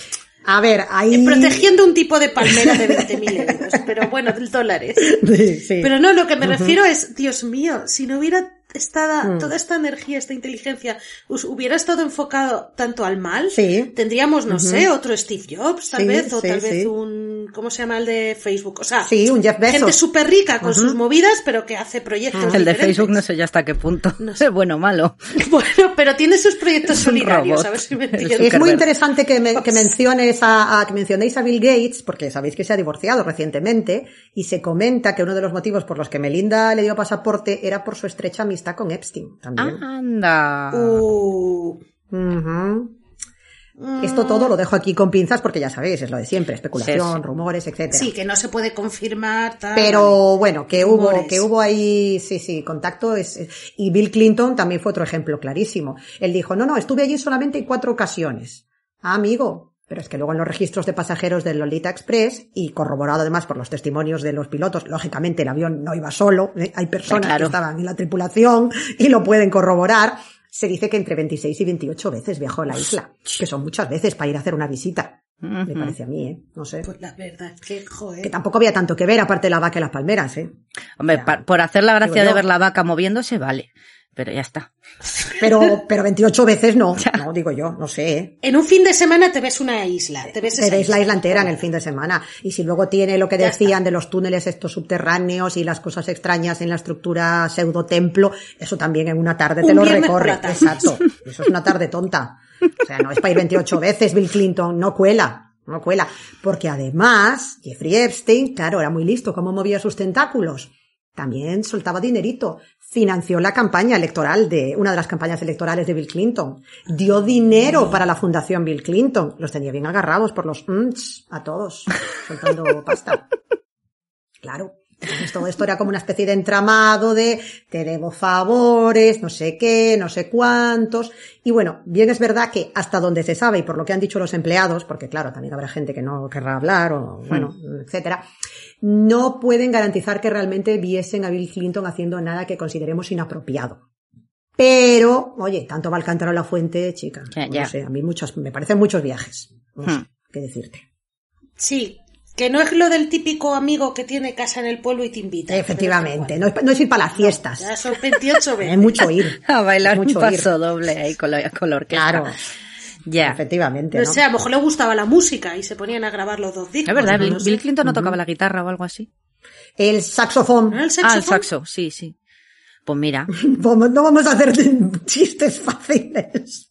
A ver, ahí... protegiendo un tipo de palmera de 20.000 euros, pero bueno, del dólares. (laughs) Sí, sí. Pero no, lo que me refiero es, Dios mío, si no hubiera Mm. estado toda esta energía, esta inteligencia, hubiera estado enfocado tanto al mal, Sí. tendríamos, no sé, otro Steve Jobs, tal Sí, vez, o sí, tal vez sí. un, ¿cómo se llama el de Facebook? O sea, Sí, un Jeff Bezos. gente súper rica con sus movidas, pero que hace proyectos El de. Facebook no sé ya hasta qué punto. No (laughs) sé, bueno o malo. (laughs) Bueno, pero tiene sus proyectos solidarios, a ver si me Es entiendes. Es muy interesante que, me- que menciones a, a- que mencionéis a Bill Gates, porque sabéis que se ha divorciado recientemente, y se comenta que uno de los motivos por los que Melinda le dio pasaporte era por su estrecha amistad con Epstein también. Anda. Uh, Ujú. Esto todo lo dejo aquí con pinzas porque ya sabéis, es lo de siempre, especulación, Sí, sí. rumores, etcétera. sí, que no se puede confirmar. tal. Pero bueno, que hubo, que hubo ahí, sí, sí, contacto. Es- y Bill Clinton también fue otro ejemplo clarísimo. Él dijo, no, no, estuve allí solamente en cuatro ocasiones. Ah, amigo. Pero es que luego en los registros de pasajeros del Lolita Express, y corroborado además por los testimonios de los pilotos, lógicamente el avión no iba solo, ¿eh? hay personas Claro. que estaban en la tripulación y lo pueden corroborar, se dice que entre 26 y 28 veces viajó a la isla, que son muchas veces para ir a hacer una visita. Me parece a mí, ¿eh? No sé. Pues la verdad es que, joder. Que tampoco había tanto que ver, aparte de la vaca y las palmeras, ¿eh? Hombre, por hacer la gracia de ver la vaca moviéndose, vale. Pero ya está. Pero, pero 28 veces no, (laughs) no digo yo, no sé. ¿eh? En un fin de semana te ves una isla, te ves Tenéis la isla. isla entera en el fin de semana. Y si luego tiene lo que Ya decían de los túneles estos subterráneos y las cosas extrañas en la estructura pseudo templo, eso también en una tarde te lo recorre. Exacto. (laughs) Eso es una tarde tonta. O sea, no es para ir 28 veces Bill Clinton, no cuela. No cuela. Porque además, Jeffrey Epstein, claro, era muy listo cómo movía sus tentáculos. También soltaba dinerito. Financió la campaña electoral de, una de las campañas electorales de Bill Clinton. Dio dinero para la fundación Bill Clinton. Los tenía bien agarrados por los mms a todos, soltando (laughs) pasta. Claro. Entonces todo esto era como una especie de entramado de te debo favores, no sé qué, no sé cuántos. Y bueno, bien es verdad que hasta donde se sabe y por lo que han dicho los empleados, porque claro, también habrá gente que no querrá hablar o bueno, etcétera, no pueden garantizar que realmente viesen a Bill Clinton haciendo nada que consideremos inapropiado. Pero, oye, tanto va el cántaro a la fuente, chica. Ya, No ya. sé, a mí muchos, me parecen muchos viajes. No sé Hmm. qué decirte. Sí, que no es lo del típico amigo que tiene casa en el pueblo y te invita. Efectivamente, no es, no es ir para las fiestas. Ya son 28 veces. (laughs) Es mucho ir. (laughs) A bailar Es un mucho paso doble ahí con la, con la orquesta. Claro, Ya. efectivamente. No ¿no? sé, a lo mejor le gustaba la música y se ponían a grabar los dos discos. Es verdad, Bill. Bill Clinton no tocaba la guitarra o algo así. El saxofón. ¿No era el Ah, saxofón? el saxo, sí, sí. Pues mira, (laughs) no vamos a hacer (laughs) chistes fáciles.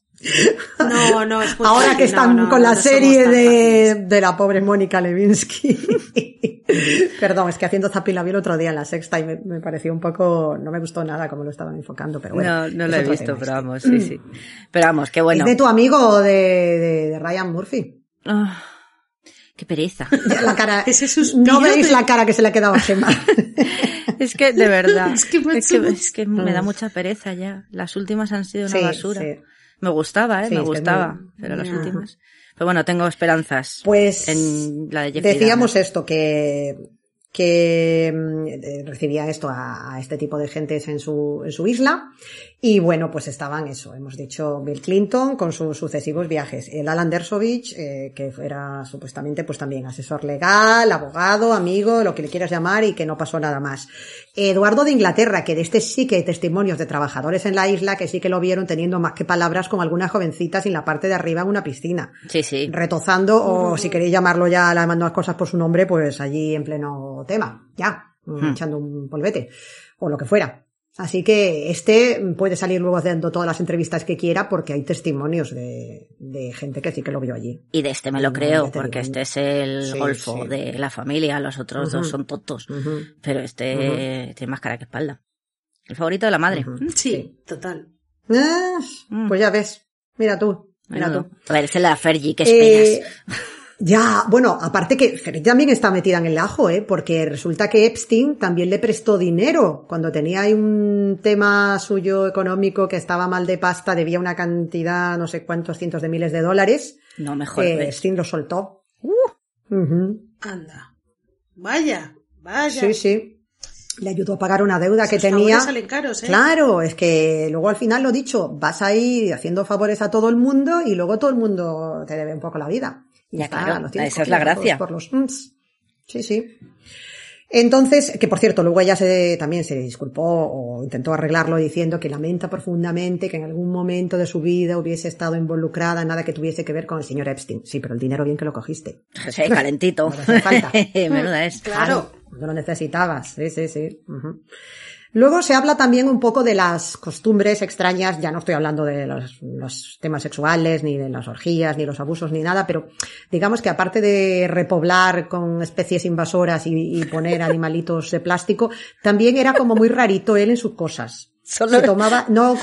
No, no, es (laughs) Ahora que están no, no, con la no serie de, de la pobre Mónica Levinsky. (laughs) Perdón, es que haciendo zapping la vi el otro día en la sexta y me, me pareció un poco, no me gustó nada como lo estaban enfocando, pero bueno. no, no lo he visto, pero este. vamos, sí, sí. Pero vamos, qué bueno. Es de tu amigo de, de- de Ryan Murphy. Ah, qué pereza. La cara, (laughs) Ese suspiro no veis de- la cara que se le ha quedado a Gemma. (laughs) Es que, de verdad, Es que me ha es que, hecho- es que me da mucha pereza ya. Las últimas han sido una Sí, basura. sí. Me gustaba, ¿eh? Sí, me gustaba, pero las últimas. Pero bueno, tengo esperanzas. Pues en la de decíamos esto, que, que mm, eh, recibía esto a, a este tipo de gentes en su, en su isla. Y bueno, pues estaban eso, hemos dicho Bill Clinton con sus sucesivos viajes. El Alan Dersovich, eh, que era supuestamente pues también asesor legal, abogado, amigo, lo que le quieras llamar y que no pasó nada más. Eduardo de Inglaterra, que de este sí que hay testimonios de trabajadores en la isla que sí que lo vieron teniendo más que palabras con algunas jovencitas en la parte de arriba en una piscina Sí, sí. retozando o si queréis llamarlo ya, la mandó las cosas por su nombre, pues allí en pleno tema, ya, Hmm. echando un polvete o lo que fuera. Así que este puede salir luego haciendo todas las entrevistas que quiera porque hay testimonios de, de gente que sí que lo vio allí. Y de este me lo creo, ya te porque este es el Sí, golfo sí. de la familia, los otros dos son tontos. Ujú. Pero este tiene más cara que espalda. El favorito de la madre. Sí, total. Ah, Mm. Pues ya ves, mira tú, mira tú. A ver, es la Fergie, qué Eh, esperas. Ya, bueno, aparte que Ferry también está metida en el ajo, ¿eh? Porque resulta que Epstein también le prestó dinero. Cuando tenía ahí un tema suyo económico que estaba mal de pasta, debía una cantidad, no sé cuántos cientos de miles de dólares, No mejor. que ves. Epstein lo soltó. Ujú. Anda. Vaya, vaya. Sí, sí. Le ayudó a pagar una deuda que tenía. salen caros, ¿eh? Claro, es que luego al final lo dicho, vas ahí haciendo favores a todo el mundo y luego todo el mundo te debe un poco la vida. Ya, claro, lo tienes esa es la gracia. Por los, por los. Sí, sí. Entonces, que por cierto, luego ella se, también se disculpó o intentó arreglarlo diciendo que lamenta profundamente que en algún momento de su vida hubiese estado involucrada en nada que tuviese que ver con el señor Epstein. Sí, pero el dinero bien que lo cogiste. (laughs) Sí, calentito. (laughs) No falta. (laughs) Menuda es. Claro. No lo necesitabas, sí, sí, sí. Ujú. Luego se habla también un poco de las costumbres extrañas, ya no estoy hablando de los, los temas sexuales, ni de las orgías, ni los abusos, ni nada, pero digamos que aparte de repoblar con especies invasoras y, y poner (laughs) animalitos de plástico, también era como muy rarito él en sus cosas. Solo- Se tomaba, no,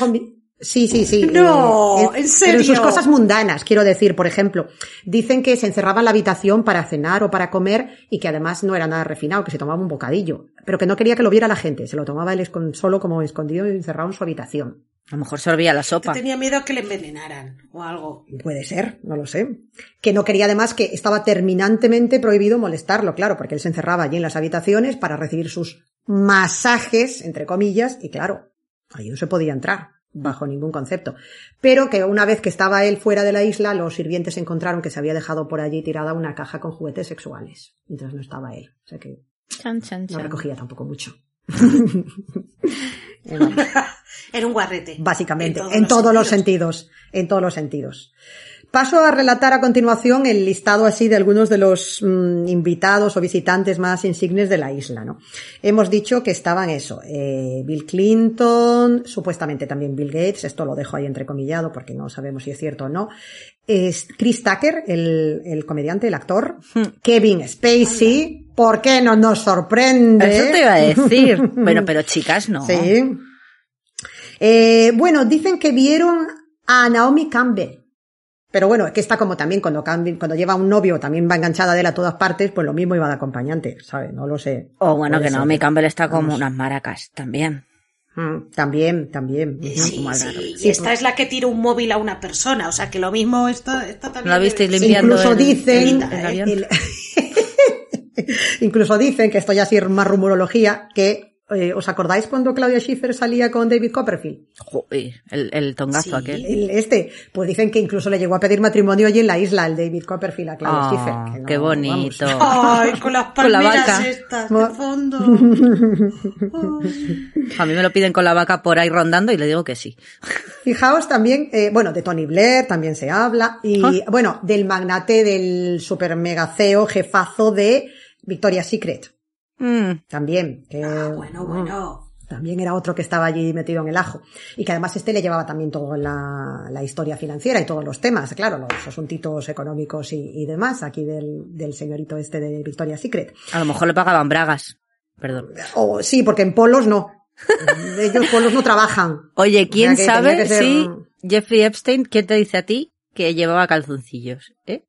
Sí, sí, sí. No, eh, ¿en Pero en serio? sus cosas mundanas, quiero decir, por ejemplo, dicen que se encerraba en la habitación para cenar o para comer y que además no era nada refinado, que se tomaba un bocadillo, pero que no quería que lo viera la gente, se lo tomaba él solo como escondido y encerrado en su habitación. A lo mejor sorbía la Que sopa. tenía miedo a que le envenenaran o algo. Puede ser, no lo sé. Que no quería además que estaba terminantemente prohibido molestarlo, claro, porque él se encerraba allí en las habitaciones para recibir sus masajes, entre comillas, y claro, ahí no se podía entrar bajo ningún concepto. Pero que una vez que estaba él fuera de la isla, los sirvientes encontraron que se había dejado por allí tirada una caja con juguetes sexuales, mientras no estaba él. O sea que Chan, chan, no chan. recogía tampoco mucho. (laughs) Era un guarrete. Básicamente, en todos, los sentidos, en todos los sentidos. Paso a relatar a continuación el listado así de algunos de los mm, invitados o visitantes más insignes de la isla, ¿no? Hemos dicho que estaban eso, eh, Bill Clinton, supuestamente también Bill Gates, esto lo dejo ahí entrecomillado porque no sabemos si es cierto o no, es Chris Tucker, el, el comediante, el actor, Kevin Spacey, ¿por qué no nos sorprende? Eso te iba a decir. (laughs) Bueno, pero chicas, no. Sí. Eh, bueno, dicen que vieron a Naomi Campbell. Pero bueno, es que está como también cuando, cuando lleva un novio, también va enganchada de él a todas partes, pues lo mismo iba de acompañante, ¿sabes? No lo sé. O bueno, Puede que ser. Naomi Campbell está como Vamos. unas maracas también. Mm, también, también. Sí, sí, esta es la que tira un móvil a una persona, o sea que lo mismo esta, esta también. ¿No la visteis limpiando Incluso el- dicen, el- el avión? el- (laughs) incluso dicen que esto ya sí es más rumorología, que eh, ¿os acordáis cuando Claudia Schiffer salía con David Copperfield? Joder, el, el tongazo Sí. aquel. El- este, pues dicen que incluso le llegó a pedir matrimonio allí en la isla, el David Copperfield a Claudia Ah, Schiffer. que no, qué bonito. vamos. Ay, con las (laughs) Con la palmeras vaca. estas de fondo. (laughs) A mí me lo piden con la vaca por ahí rondando y le digo que sí. Fijaos también, eh, bueno, de Tony Blair también se habla, y Ah. bueno, del magnate del super mega CEO, jefazo de Victoria's Secret, Mm, también. Que, Ah, bueno, bueno. también era otro que estaba allí metido en el ajo. Y que además este le llevaba también toda la, la historia financiera y todos los temas, claro, los asuntitos económicos y, y demás, aquí del, del señorito este de Victoria's Secret. A lo mejor le pagaban bragas. Perdón. O sí, porque en polos no. (laughs) Ellos polos no trabajan. Oye, O ¿quién sea que sabe ser- si Jeffrey Epstein, ¿quién te dice a ti que llevaba calzoncillos? ¿Eh?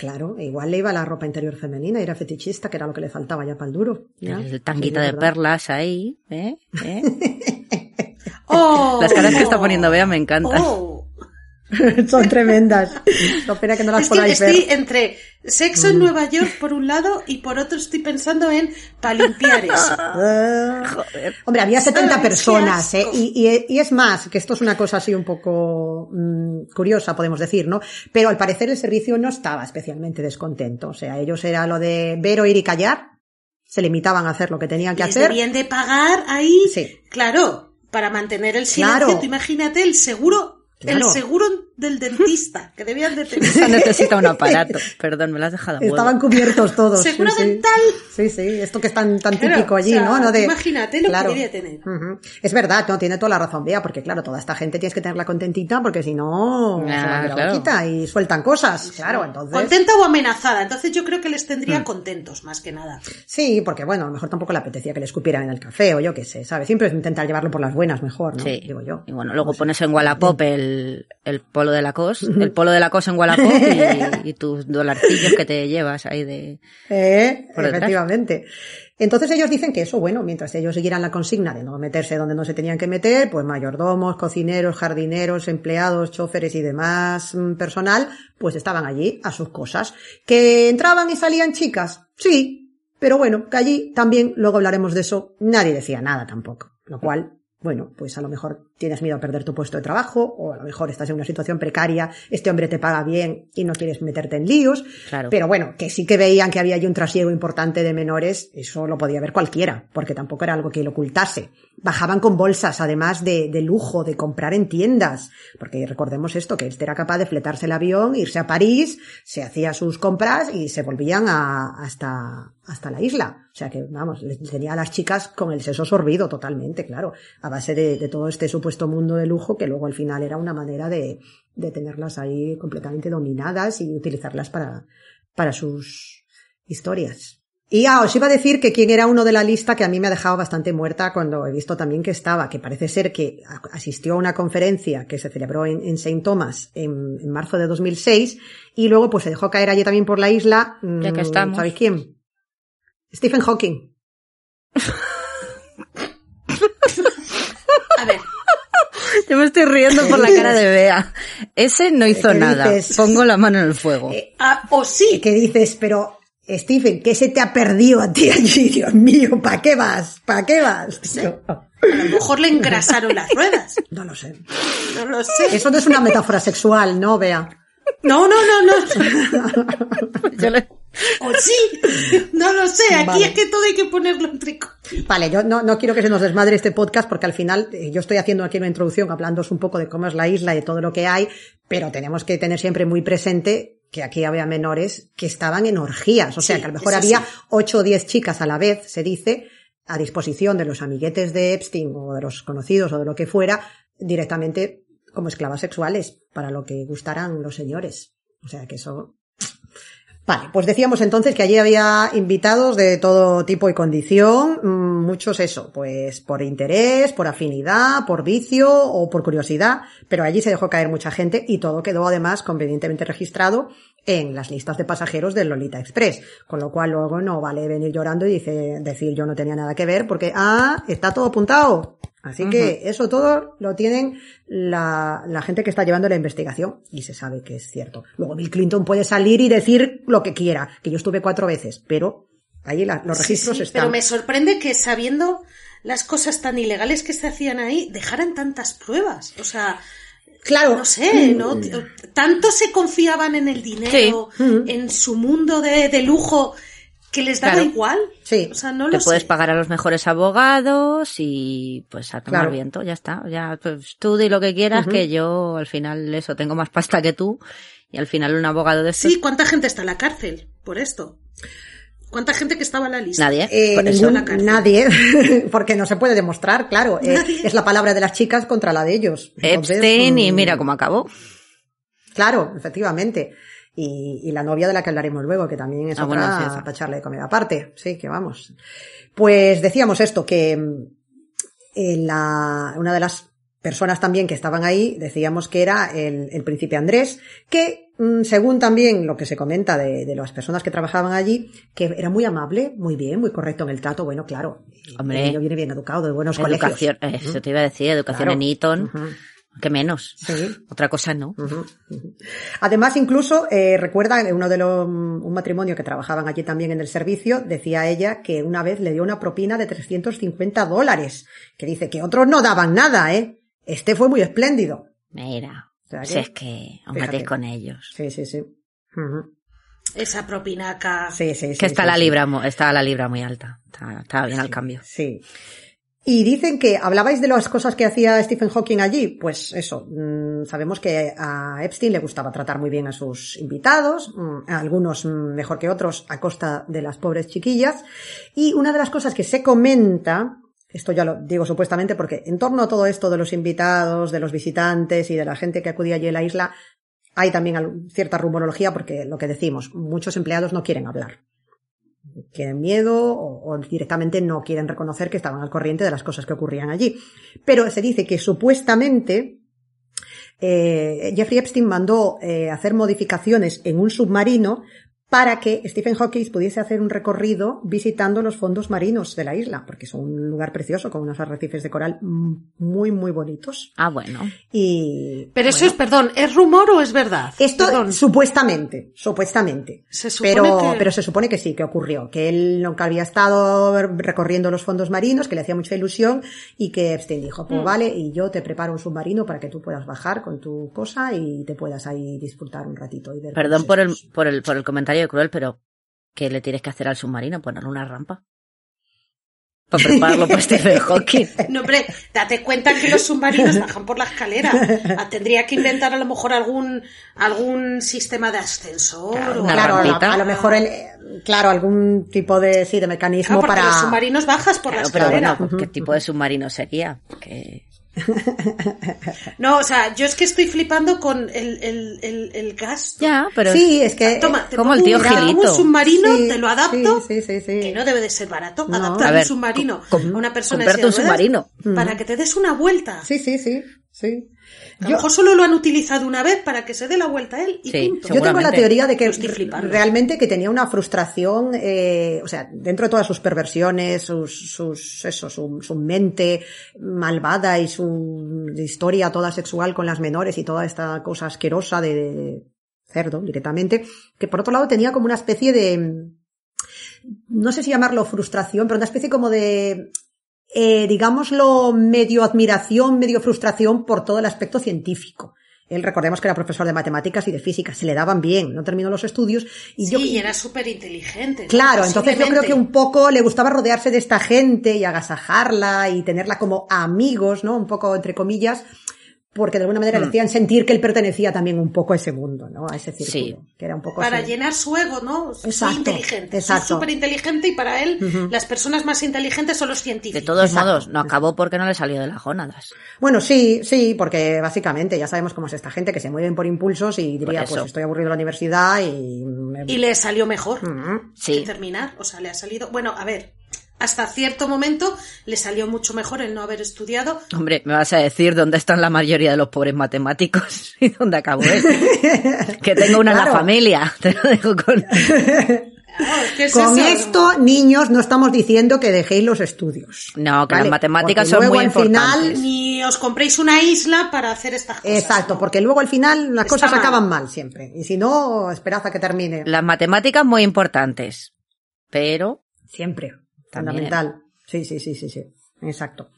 Claro, igual le iba la ropa interior femenina, era fetichista, que era lo que le faltaba ya para el duro. ¿ya? El tanguito Sí, de perlas ahí, ¿eh? ¿Eh? ¡Oh! (laughs) Las caras que está poniendo Bea me encantan. ¡Oh! (laughs) Son tremendas. No pena que no las Es que estoy ver. entre sexo en Nueva York por un lado y por otro estoy pensando en para limpiar eso. Ah. Joder. Hombre, había 70 Ay, qué personas, ¿eh? Y, y- y es más, que esto es una cosa así un poco mm, curiosa, podemos decir, ¿no? Pero al parecer el servicio no estaba especialmente descontento. O sea, ellos era lo de ver, oír y callar. Se limitaban a hacer lo que tenían que Les hacer. debían de pagar ahí, Sí. claro, para mantener el silencio. Claro. Tú imagínate el seguro, Claro. el seguro del dentista que debían de tener. Esa necesita un aparato. (laughs) Perdón, me lo has dejado huevo. Estaban cubiertos todos. Seguro sí. dental. Sí, sí, esto que es tan, tan Claro, típico allí, o sea, ¿no? ¿no? De, imagínate lo que debía tener. Es verdad, no, tiene toda la razón, Bea, porque claro, toda esta gente tienes que tenerla contentita, porque si no, se van de la claro. boquita y sueltan cosas. Claro, entonces. Contenta o amenazada. Entonces yo creo que les Mm. tendría contentos, más que nada. Sí, porque bueno, a lo mejor tampoco le apetecía que le escupieran en el café o yo qué sé, ¿sabes? Siempre es intentar llevarlo por las buenas mejor, ¿no? Sí. Digo yo. Y bueno, luego pones en Wallapop el, el polo de la cos, (laughs) el polo de la cos en Wallapop y, (laughs) y tus dolarcillos que te llevas ahí de... Eh, Por efectivamente. Entonces ellos dicen que eso, bueno, mientras ellos siguieran la consigna de no meterse donde no se tenían que meter, pues mayordomos, cocineros, jardineros, empleados, choferes y demás mm, personal, pues estaban allí a sus cosas. ¿Que entraban y salían chicas? Sí, pero bueno, que allí también, luego hablaremos de eso, nadie decía nada tampoco. Lo cual, bueno, pues a lo mejor tienes miedo a perder tu puesto de trabajo, o a lo mejor estás en una situación precaria, este hombre te paga bien y no quieres meterte en líos. Claro. Pero bueno, que sí que veían que había allí un trasiego importante de menores, eso lo podía ver cualquiera, porque tampoco era algo que lo ocultase. Bajaban con bolsas, además de, de lujo, de comprar en tiendas, porque recordemos esto, que este era capaz de fletarse el avión, irse a París, se hacía sus compras y se volvían a, hasta, hasta la isla. O sea que, vamos, tenía a las chicas con el seso sorbido totalmente, claro, a base de, de todo este supuesto mundo de lujo que luego al final era una manera de, de tenerlas ahí completamente dominadas y utilizarlas para, para sus historias. Y ah, os iba a decir que quién era uno de la lista que a mí me ha dejado bastante muerta cuando he visto también que estaba, que parece ser que asistió a una conferencia que se celebró en, en St. Thomas en, en marzo de 2006 y luego pues se dejó caer allí también por la isla. Ya que mm, estamos. ¿Sabéis quién? Stephen Hawking. A ver, Yo me estoy riendo por la cara de Bea. Ese no hizo ¿Qué nada. dices? Pongo la mano en el fuego. Eh, ah, o sí, que dices, pero Stephen, ¿qué se te ha perdido a ti allí? Dios mío, ¿para qué vas? ¿Para qué vas? Tío? a lo mejor le engrasaron las ruedas. No lo sé. No lo sé. Eso no es una metáfora sexual, ¿no, Bea? No, no, no, no. (laughs) Yo le- O sí. No lo sé. Aquí Vale. es que todo hay que ponerlo en trico. Vale, yo no, no quiero que se nos desmadre este podcast porque al final eh, yo estoy haciendo aquí una introducción hablándoos un poco de cómo es la isla y de todo lo que hay, pero tenemos que tener siempre muy presente que aquí había menores que estaban en orgías, o sea Sí, que a lo mejor había ocho o diez chicas a la vez, se dice, a disposición de los amiguetes de Epstein o de los conocidos o de lo que fuera, directamente como esclavas sexuales, para lo que gustaran los señores. O sea que eso Vale, pues decíamos entonces que allí había invitados de todo tipo y condición, mm, muchos eso, pues por interés, por afinidad, por vicio o por curiosidad, pero allí se dejó caer mucha gente y todo quedó además convenientemente registrado en las listas de pasajeros del Lolita Express, con lo cual luego no vale venir llorando y dice, decir yo no tenía nada que ver porque, ah, está todo apuntado. Así que eso todo lo tienen la, la gente que está llevando la investigación y se sabe que es cierto. Luego Bill Clinton puede salir y decir lo que quiera, que yo estuve cuatro veces, pero ahí la- los registros sí, están. Pero me sorprende que sabiendo las cosas tan ilegales que se hacían ahí, dejaran tantas pruebas. O sea, Claro. no sé, ¿no? Tanto se confiaban en el dinero, en su mundo de, de lujo, que les daba Claro. igual. Sí. O sea, no Te lo puedes sé. pagar a los mejores abogados y pues a tomar Claro. viento, ya está. Ya, pues tú di lo que quieras, que yo al final eso, tengo más pasta que tú y al final un abogado de estos Sí, ¿cuánta gente está en la cárcel por esto? ¿Cuánta gente que estaba en la lista? Nadie. Eh, por eso. ningún- la cárcel. nadie, (laughs) porque no se puede demostrar, claro. eh, es la palabra de las chicas contra la de ellos. Entonces, Epstein y mm, mira cómo acabó. Claro, efectivamente. Y, y la novia de la que hablaremos luego, que también es Ah, otra bueno, sí, para echarle de comida aparte. Sí, que vamos. Pues decíamos esto, que en la, una de las personas también que estaban ahí, decíamos que era el, el príncipe Andrés, que mm, según también lo que se comenta de, de las personas que trabajaban allí, que era muy amable, muy bien, muy correcto en el trato, bueno, claro. Hombre. el niño viene bien educado, de buenos Educación, colegios. eh, eso te iba a decir, educación Claro. en Eton. Que menos. Sí. Otra cosa no. Además, incluso, eh, recuerda uno de los, un matrimonio que trabajaban allí también en el servicio, decía ella que una vez le dio una propina de 350 dólares, que dice que otros no daban nada, ¿eh? Este fue muy espléndido. Mira, O sea si que- es que os Fíjate. metéis con ellos. Sí, sí, sí. Esa propinaca. Sí, sí, sí. que está sí, la sí. libra, está la libra muy alta. Está, está bien al cambio. Sí. Y dicen que hablabais de las cosas que hacía Stephen Hawking allí. Pues eso, mm, sabemos que a Epstein le gustaba tratar muy bien a sus invitados, mm, a algunos mejor que otros a costa de las pobres chiquillas. Y una de las cosas que se comenta, esto ya lo digo supuestamente porque en torno a todo esto de los invitados, de los visitantes y de la gente que acudía allí a la isla, hay también cierta rumorología porque lo que decimos, muchos empleados no quieren hablar tienen miedo o, directamente no quieren reconocer que estaban al corriente de las cosas que ocurrían allí. Pero se dice que supuestamente eh, Jeffrey Epstein mandó eh, hacer modificaciones en un submarino para que Stephen Hawking pudiese hacer un recorrido visitando los fondos marinos de la isla, porque es un lugar precioso con unos arrecifes de coral mm, muy, muy bonitos. Ah, bueno. Y Pero eso bueno, es, perdón, ¿es rumor o es verdad? esto Perdón. supuestamente, supuestamente. Se supone pero, que- pero se supone que sí, que ocurrió. Que él nunca había estado recorriendo los fondos marinos, que le hacía mucha ilusión y que Epstein dijo, Mm. pues vale, y yo te preparo un submarino para que tú puedas bajar con tu cosa y te puedas ahí disfrutar un ratito. Y ver Perdón por el, eso". por el, por el comentario cruel, pero ¿qué le tienes que hacer al submarino? Ponerle una rampa. Para prepararlo para (laughs) Stephen Hawking. No, hombre, date cuenta que los submarinos bajan por la escalera. Ah, Tendría que inventar a lo mejor algún, algún sistema de ascensor Claro, o Claro, a, lo mejor el, claro, algún tipo de, sí, de mecanismo Claro, para... los submarinos bajas por Claro, la pero escalera. bueno, ¿qué tipo de submarino sería? Que... No, o sea, yo es que estoy flipando con el, el, el, el gasto. Ya, pero Sí, es que... Toma, te como el tío un- Gilito. un submarino, Sí, te lo adapto, Sí, sí, que no debe de ser barato. No. Adaptar A ver, un submarino a una persona un de ruedas submarino. para que te des una vuelta. Sí, sí, sí, sí. A lo mejor solo lo han utilizado una vez para que se dé la vuelta él y Sí, punto. Yo tengo la teoría de que realmente que tenía una frustración, eh, o sea, dentro de todas sus perversiones, sus, sus, eso, su, su mente malvada y su historia toda sexual con las menores y toda esta cosa asquerosa de, de cerdo directamente, que por otro lado tenía como una especie de, no sé si llamarlo frustración, pero una especie como de, eh, digámoslo, medio admiración, medio frustración por todo el aspecto científico. Él recordemos que era profesor de matemáticas y de física, se le daban bien, no terminó los estudios y Sí, yo y era súper inteligente. Claro, entonces yo creo que un poco le gustaba rodearse de esta gente y agasajarla y tenerla como amigos, ¿no? Un poco entre comillas, porque de alguna manera le hacían sentir que él pertenecía también un poco a ese mundo, ¿no? A ese círculo, Sí. que era un poco Para llenar su ego, ¿no? Soy Exacto, inteligente. exacto. Soy súper inteligente y para él las personas más inteligentes son los científicos. De todos Exacto. modos, no acabó porque no le salió de las gónadas. Bueno, sí, sí, porque básicamente ya sabemos cómo es esta gente que se mueven por impulsos y diría, pues estoy aburrido de la universidad y... me- Y le salió mejor Ujú. Sí. que terminar. O sea, le ha salido. Bueno, a ver, hasta cierto momento le salió mucho mejor el no haber estudiado. Hombre, me vas a decir dónde están la mayoría de los pobres matemáticos (laughs) y dónde acabó él. (laughs) que tengo una en Claro. la familia. (laughs) Te lo digo con... Claro, es que es Con eso. esto, niños, no estamos diciendo que dejéis los estudios. No, que ¿vale? las matemáticas Porque son luego muy al final, importantes. Ni os compréis una isla para hacer estas cosas. Exacto, ¿no? porque luego al final las Está cosas mal. acaban mal siempre. Y si no, esperad a que termine. Las matemáticas muy importantes. Pero Siempre. Fundamental. Sí, sí, sí, sí, sí. Exacto.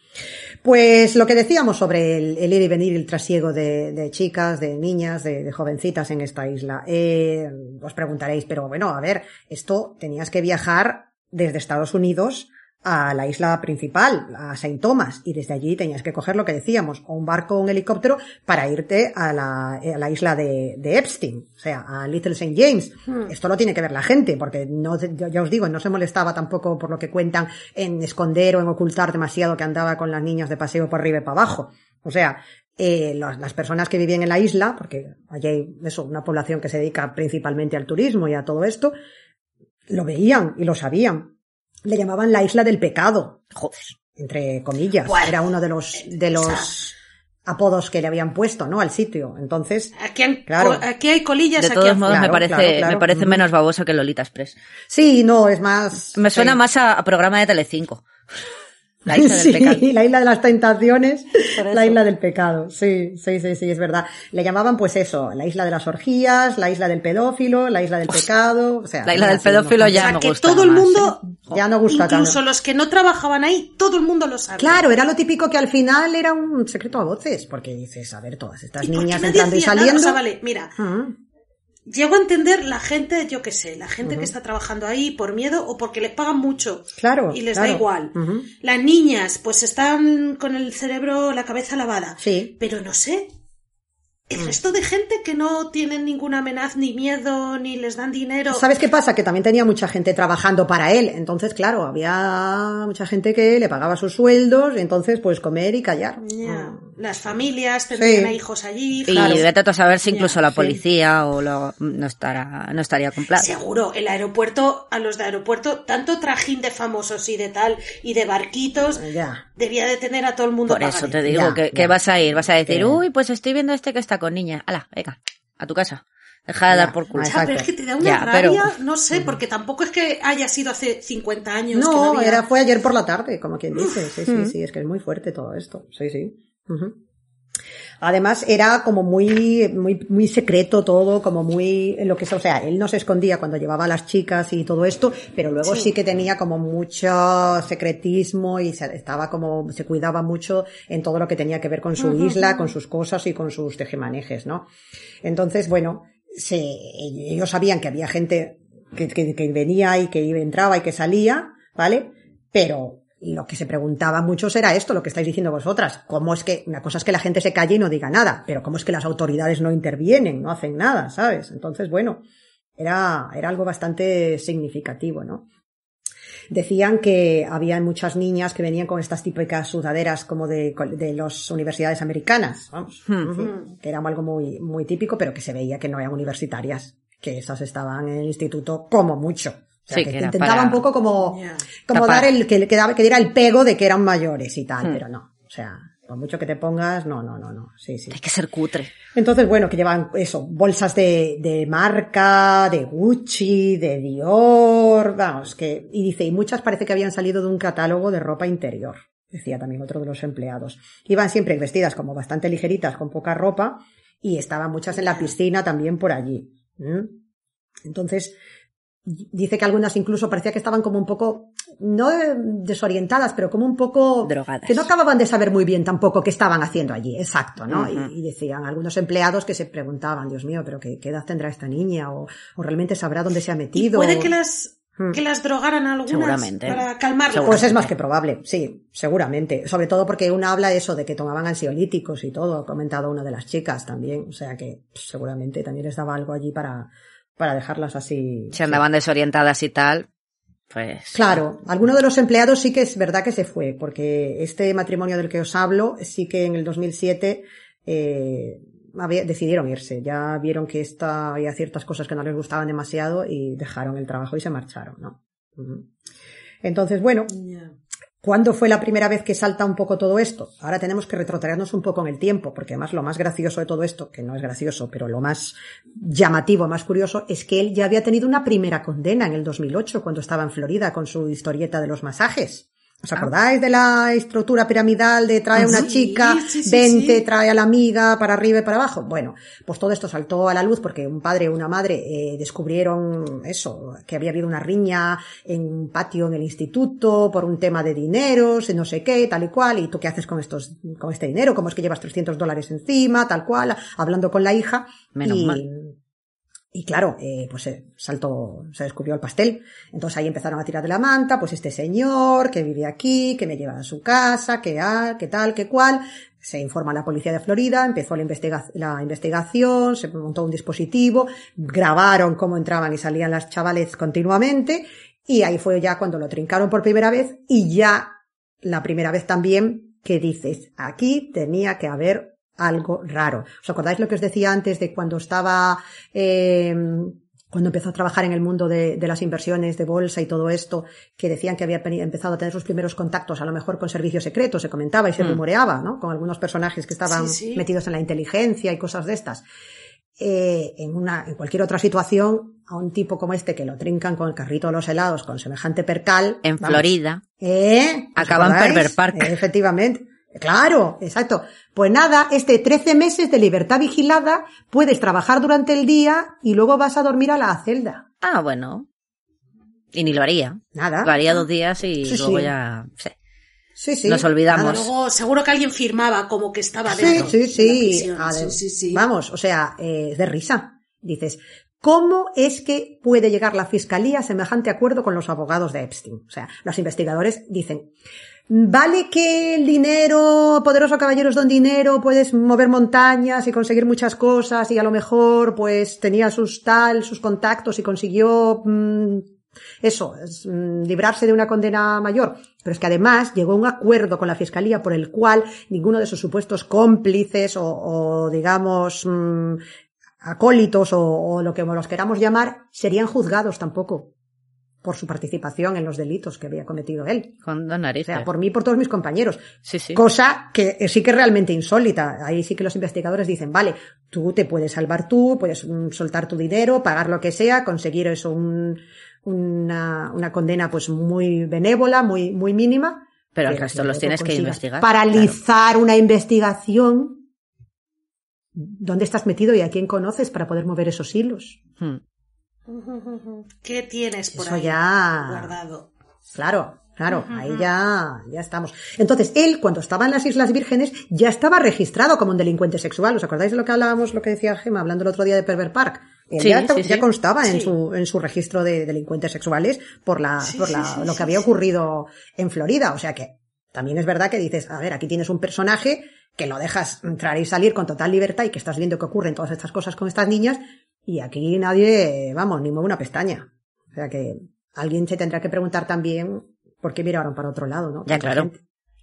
Pues lo que decíamos sobre el, el ir y venir, el trasiego de, de chicas, de niñas, de, de jovencitas en esta isla. Eh, os preguntaréis, pero bueno, a ver, esto tenías que viajar desde Estados Unidos a la isla principal, a Saint Thomas, y desde allí tenías que coger lo que decíamos, o un barco o un helicóptero para irte a la, a la isla de, de Epstein, o sea, a Little St. James. Esto lo tiene que ver la gente, porque no, ya ya os digo, no se molestaba tampoco por lo que cuentan en esconder o en ocultar demasiado que andaba con las niñas de paseo por arriba y para abajo. O sea, eh, los- las personas que vivían en la isla, porque allí hay eso, una población que se dedica principalmente al turismo y a todo esto, lo veían y lo sabían. Le llamaban la isla del pecado, Joder. entre comillas. Bueno, Era uno de los, de los apodos que le habían puesto, ¿no? Al sitio. Entonces, Aquí, han- Claro. aquí hay colillas, De aquí todos modos, me parece, claro, claro. me parece menos baboso que Lolita Express. sí, no, es más. Me suena sí. más a, a programa de Telecinco. La isla del sí, pecado. la isla de las tentaciones, la isla del pecado. Sí, sí, sí, sí, es verdad. Le llamaban pues eso, la isla de las orgías, la isla del pedófilo, la isla del pecado, o sea. La isla del pedófilo ya o sea, me que gusta todo el más, mundo, ¿eh? Ya no gusta incluso tanto. los que no trabajaban ahí, todo el mundo lo sabe. Claro, era lo típico que al final era un secreto a voces, porque dices, a ver, todas estas ¿Y por qué niñas entrando y nada? saliendo. O sea, vale, mira, llego a entender la gente, yo qué sé, la gente que está trabajando ahí por miedo o porque les pagan mucho. Claro, Y les claro. da igual. Las niñas, pues están con el cerebro, la cabeza lavada. Sí. Pero no sé. Mm. El resto de gente que no tienen ninguna amenaza, ni miedo, ni les dan dinero. ¿Sabes qué pasa? Que también tenía mucha gente trabajando para él. Entonces, claro, había mucha gente que le pagaba sus sueldos, y entonces, pues comer y callar. Ya. Las familias tendrían Sí. a hijos allí. Y vete a saber si incluso Ya, la sí. policía o lo, no estará, no estaría. Seguro, el aeropuerto, a los de aeropuerto, tanto trajín de famosos y de tal, y de barquitos, Ya. debía de tener a todo el mundo Por eso te digo Ya, que, vas a ir, vas a decir, uy, pues estoy viendo este que está con niña. Ala, venga, a tu casa. Deja de Ya, dar por culo. Ya, pero es que te da una Ya, pero- rabia, no sé, porque tampoco es que haya sido hace 50 años. que No, había- era, fue ayer por la tarde, como quien dice. Sí, sí, sí, es que es muy fuerte todo esto. Sí, sí. Además, era como muy, muy, muy secreto todo, como muy, lo que sea, o sea, él no se escondía cuando llevaba a las chicas y todo esto, pero luego sí, que tenía como mucho secretismo y se, estaba como, se cuidaba mucho en todo lo que tenía que ver con su isla, con sus cosas y con sus tejemanejes, ¿no? Entonces, bueno, se, ellos sabían que había gente que, que, que venía y que entraba y que salía, ¿vale? Pero lo que se preguntaba muchos era esto, lo que estáis diciendo vosotras. ¿Cómo es que, una cosa es que la gente se calle y no diga nada, pero cómo es que las autoridades no intervienen, no hacen nada, ¿sabes? Entonces, bueno, era, era algo bastante significativo, ¿no? Decían que había muchas niñas que venían con estas típicas sudaderas como de, de las universidades americanas, vamos, Ujú. que era algo muy, muy típico, pero que se veía que no eran universitarias, que esas estaban en el instituto como mucho. O sea, Sí, que, que era intentaba para- un poco como, como Tapar. dar el, que, que, que diera el pego de que eran mayores y tal, Hmm. pero no. O sea, por mucho que te pongas, no, no, no, no. Sí, sí. Hay que ser cutre. Entonces, bueno, que llevan eso, bolsas de, de marca, de Gucci, de Dior, vamos, que, y dice, y muchas parece que habían salido de un catálogo de ropa interior, decía también otro de los empleados. Iban siempre vestidas como bastante ligeritas, con poca ropa, y estaban muchas en la piscina también por allí. ¿m? Entonces, dice que algunas incluso parecía que estaban como un poco, no desorientadas, pero como un poco Drogadas. que no acababan de saber muy bien tampoco qué estaban haciendo allí, exacto, ¿no? Y, y decían algunos empleados que se preguntaban, Dios mío, pero qué, qué edad tendrá esta niña o, o realmente sabrá dónde se ha Y metido. puede que las, Hmm. que las drogaran algunas Seguramente. para calmarlas. Pues es más que probable, sí, seguramente. Sobre todo porque una habla eso de que tomaban ansiolíticos y todo, ha comentado una de las chicas también. O sea que seguramente también les daba algo allí para, para dejarlas así. Si andaban desorientadas y tal, pues. Claro, alguno de los empleados sí que es verdad que se fue, porque este matrimonio del que os hablo sí que en el 2007 eh, había- decidieron irse. Ya vieron que esta, había ciertas cosas que no les gustaban demasiado y dejaron el trabajo y se marcharon, ¿no? Entonces, bueno. ¿Cuándo fue la primera vez que salta un poco todo esto? Ahora tenemos que retrotraernos un poco en el tiempo, porque además lo más gracioso de todo esto, que no es gracioso, pero lo más llamativo, más curioso, es que él ya había tenido una primera condena en el 2008, cuando estaba en Florida con su historieta de los masajes. ¿Os acordáis de la estructura piramidal de trae a una Sí, chica, sí, sí, vente, trae a la amiga, para arriba y para abajo? Bueno, pues todo esto saltó a la luz porque un padre o una madre eh, descubrieron eso, que había habido una riña en un patio en el instituto por un tema de dineros, y no sé qué, tal y cual, y tú qué haces con estos, con este dinero, cómo es que llevas 300 dólares encima, tal cual, hablando con la hija. Menos y, mal. Y claro, eh, pues se saltó, se descubrió el pastel. Entonces ahí empezaron a tirar de la manta, pues este señor que vive aquí, que me lleva a su casa, que, ah, que tal, que cual. Se informa a la policía de Florida, empezó la, investiga la investigación, se montó un dispositivo, grabaron cómo entraban y salían las chavales continuamente, y ahí fue ya cuando lo trincaron por primera vez, y ya la primera vez también que dices, aquí tenía que haber algo raro. ¿Os acordáis lo que os decía antes de cuando estaba, eh, cuando empezó a trabajar en el mundo de, de, las inversiones de bolsa y todo esto, que decían que había empezado a tener sus primeros contactos, a lo mejor con servicios secretos, se comentaba y se mm. rumoreaba, ¿no? Con algunos personajes que estaban sí, sí. metidos en la inteligencia y cosas de estas. Eh, en una, en cualquier otra situación, a un tipo como este que lo trincan con el carrito de los helados, con semejante percal. En vamos, Florida. ¿Eh? Acaban Perver Park. Eh, efectivamente. Claro, exacto. Pues nada, este 13 meses de libertad vigilada, puedes trabajar durante el día y luego vas a dormir a la celda. Ah, bueno. Y ni lo haría. Nada. Lo haría dos días y Sí, luego sí. ya. sí. Sí, sí. Nos olvidamos. Luego seguro que alguien firmaba como que estaba Sí, dentro. sí, de la sí. prisión. Ver, sí, sí, sí. Vamos, o sea, eh, es de risa. Dices, ¿cómo es que puede llegar la fiscalía a semejante acuerdo con los abogados de Epstein? O sea, los investigadores dicen, Vale que el dinero, poderoso caballeros don dinero, puedes mover montañas y conseguir muchas cosas y a lo mejor pues tenía sus tal, sus contactos y consiguió mmm, eso, es, mmm, librarse de una condena mayor. Pero es que además llegó a un acuerdo con la fiscalía por el cual ninguno de sus supuestos cómplices o, o digamos mmm, acólitos o, o lo que los queramos llamar serían juzgados tampoco por su participación en los delitos que había cometido él. Con dos narices. O sea, por mí y por todos mis compañeros. Sí, sí. Cosa que sí que es realmente insólita. Ahí sí que los investigadores dicen, vale, tú te puedes salvar tú, puedes mm, soltar tu dinero, pagar lo que sea, conseguir eso, un, una, una condena pues muy benévola, muy, muy mínima. Pero el resto los tienes que investigar. Paralizar claro. una investigación. ¿Dónde estás metido y a quién conoces para poder mover esos hilos? Hmm. ¿Qué tienes por Eso ahí ya... guardado? Claro, claro, uh -huh. ahí ya, ya estamos. Entonces, él, cuando estaba en las Islas Vírgenes, ya estaba registrado como un delincuente sexual. ¿Os acordáis de lo que hablábamos, lo que decía Gemma, hablando el otro día de Pervert Park? Él sí, ya, sí, ya sí. constaba en su, en su registro de delincuentes sexuales por la, por la, lo que había ocurrido en Florida. O sea que, también es verdad que dices, a ver, aquí tienes un personaje que lo dejas entrar y salir con total libertad y que estás viendo que ocurren todas estas cosas con estas niñas y aquí nadie, vamos, ni mueve una pestaña. O sea que alguien se tendrá que preguntar también por qué miraron para otro lado, ¿no? Ya, claro.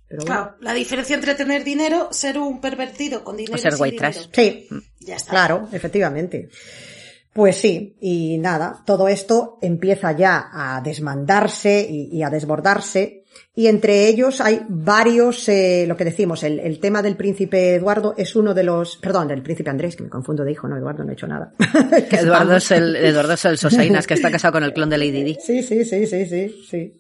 Pero bueno. Claro, la diferencia entre tener dinero, ser un pervertido con dinero o ser white trash. Sí, ya está. claro, efectivamente. Pues sí, y nada, todo esto empieza ya a desmandarse y, y a desbordarse y entre ellos hay varios, eh, lo que decimos, el, el, tema del príncipe Eduardo es uno de los, perdón, del príncipe Andrés, que me confundo de hijo, no, Eduardo no ha hecho nada. (laughs) Eduardo es el, Eduardo es el Sosainas, que está casado con el clon de Lady Di. Sí, sí, sí, sí, sí, sí.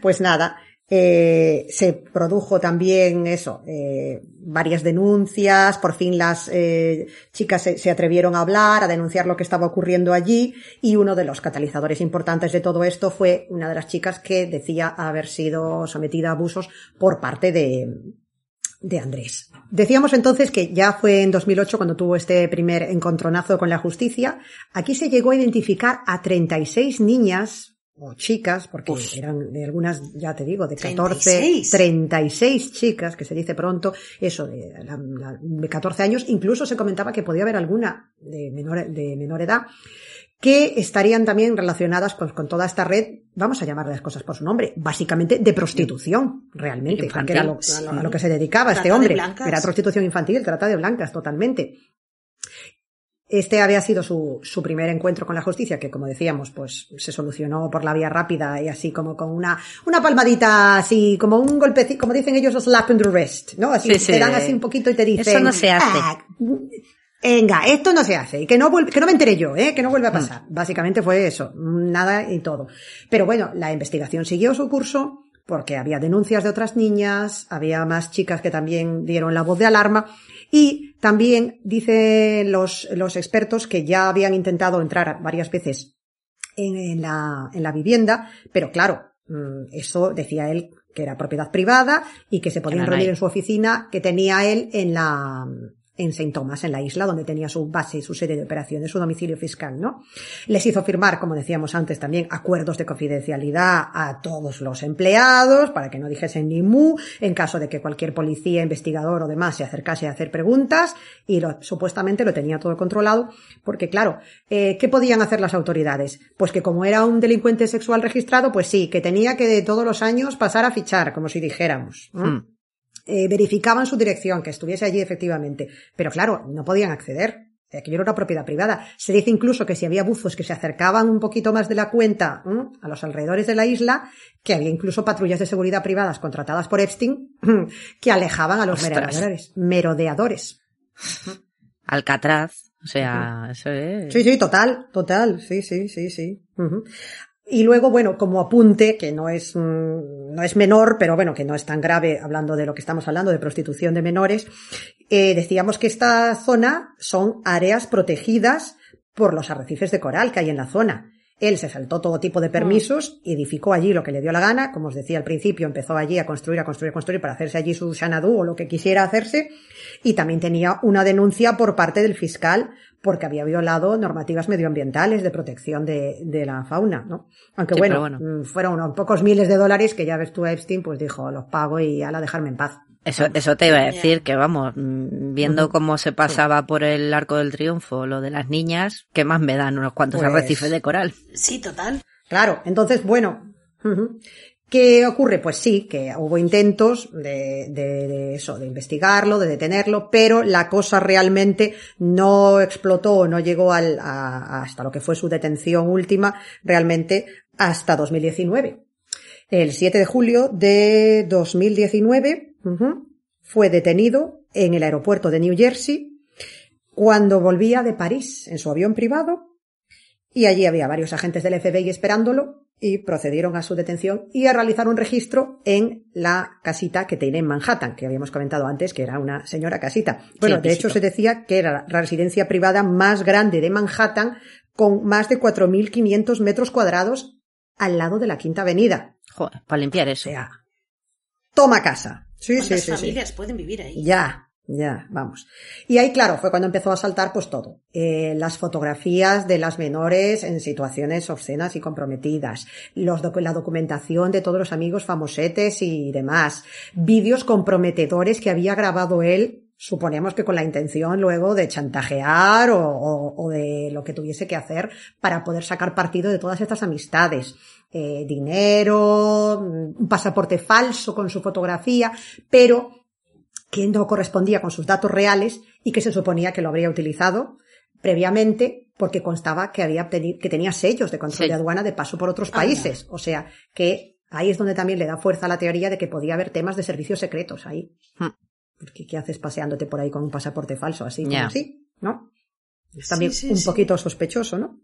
Pues nada, eh, se produjo también eso, eh, varias denuncias, por fin las eh, chicas se, se, atrevieron a hablar, a denunciar lo que estaba ocurriendo allí y uno de los catalizadores importantes de todo esto fue una de las chicas que decía haber sido sometida a abusos por parte de, de Andrés. Decíamos entonces que ya fue en 2008 cuando tuvo este primer encontronazo con la justicia. Aquí se llegó a identificar a 36 niñas o chicas, porque eran de algunas, ya te digo, de 14, 36. 36 chicas, que se dice pronto, eso, de, la, la, de 14 años, incluso se comentaba que podía haber alguna de menor, de menor edad, que estarían también relacionadas con, con, toda esta red, vamos a llamar las cosas por su nombre, básicamente de prostitución, realmente, porque era lo, a, lo, a, lo, que se dedicaba este hombre, de era prostitución infantil, trata de blancas, totalmente. Este había sido su, su primer encuentro con la justicia, que como decíamos, pues se solucionó por la vía rápida y así como con una, una palmadita, así como un golpecito, como dicen ellos, slap in the wrist, ¿no? Así sí, te dan así un poquito y te dicen. Eso no se hace. Ah, venga, esto no se hace. Y que no, que no me entere yo, ¿eh? Que no vuelva a pasar. Mm. Básicamente fue eso. Nada y todo. Pero bueno, la investigación siguió su curso porque había denuncias de otras niñas, había más chicas que también dieron la voz de alarma y también dicen los, los expertos que ya habían intentado entrar varias veces en, en, la, en la vivienda, pero claro, mm, eso decía él que era propiedad privada y que se podían reunir en su oficina que tenía él en la, en St. Thomas, en la isla, donde tenía su base su sede de operaciones, su domicilio fiscal, ¿no? Les hizo firmar, como decíamos antes también, acuerdos de confidencialidad a todos los empleados para que no dijesen ni mu en caso de que cualquier policía, investigador o demás se acercase a hacer preguntas y lo, supuestamente lo tenía todo controlado porque, claro, eh, ¿qué podían hacer las autoridades? Pues que como era un delincuente sexual registrado, pues sí, que tenía que de todos los años pasar a fichar, como si dijéramos. Hmm. Eh, verificaban su dirección, que estuviese allí efectivamente. Pero claro, no podían acceder. Aquello era una propiedad privada. Se dice incluso que si había buzos que se acercaban un poquito más de la cuenta ¿m? a los alrededores de la isla, que había incluso patrullas de seguridad privadas contratadas por Epstein (clears throat) que alejaban a los merodeadores. Merodeadores. (laughs) Alcatraz. O sea, eso es. Sí, sí, total, total. Sí, sí, sí, sí. Y luego, bueno, como apunte, que no es, mm, no es menor, pero bueno, que no es tan grave hablando de lo que estamos hablando, de prostitución de menores, eh, decíamos que esta zona son áreas protegidas por los arrecifes de coral que hay en la zona. Él se saltó todo tipo de permisos y edificó allí lo que le dio la gana. Como os decía al principio, empezó allí a construir, a construir, a construir para hacerse allí su Xanadu o lo que quisiera hacerse. Y también tenía una denuncia por parte del fiscal porque había violado normativas medioambientales de protección de, de la fauna, ¿no? Aunque Sí, bueno, mm, fueron unos pocos miles de dólares que ya ves tú Epstein, pues dijo, los pago y ala, dejarme en paz. Eso, eso te iba a decir, que vamos, mm, viendo cómo se pasaba por el arco del triunfo lo de las niñas, ¿qué más me dan unos cuantos Pues- arrecifes de coral? Sí, total. Claro, entonces, bueno. ¿Qué ocurre? Pues sí, que hubo intentos de, de- de eso, de investigarlo, de detenerlo, pero la cosa realmente no explotó o no llegó al, a- hasta lo que fue su detención última, realmente hasta 2019. El 7 de julio de 2019 ujú, fue detenido en el aeropuerto de New Jersey cuando volvía de París en su avión privado y allí había varios agentes del FBI esperándolo y procedieron a su detención y a realizar un registro en la casita que tiene en Manhattan, que habíamos comentado antes que era una señora casita. Bueno, de hecho se decía que era la residencia privada más grande de Manhattan con más de 4.500 metros cuadrados al lado de la Quinta Avenida. Joder, para limpiar O eso. sea, toma casa. Sí, sí, ¿Cuántas sí, sí. familias pueden vivir ahí? Ya, ya, vamos. Y ahí, claro, fue cuando empezó a saltar pues todo. Eh, las fotografías de las menores en situaciones obscenas y comprometidas, los la documentación de todos los amigos famosetes y demás, vídeos comprometedores que había grabado él, suponemos que con la intención luego de chantajear o, de lo que tuviese que hacer para poder sacar partido de todas estas amistades. Eh, dinero, un pasaporte falso con su fotografía, pero que no correspondía con sus datos reales y que se suponía que lo habría utilizado previamente porque constaba que había que tenía sellos de control Sí. de aduana de paso por otros Anda. países. O sea, que ahí es donde también le da fuerza a la teoría de que podía haber temas de servicios secretos ahí. Hmm. Porque ¿qué haces paseándote por ahí con un pasaporte falso así como Ya. así? ¿No? Es también Sí, sí, un poquito sospechoso, ¿no?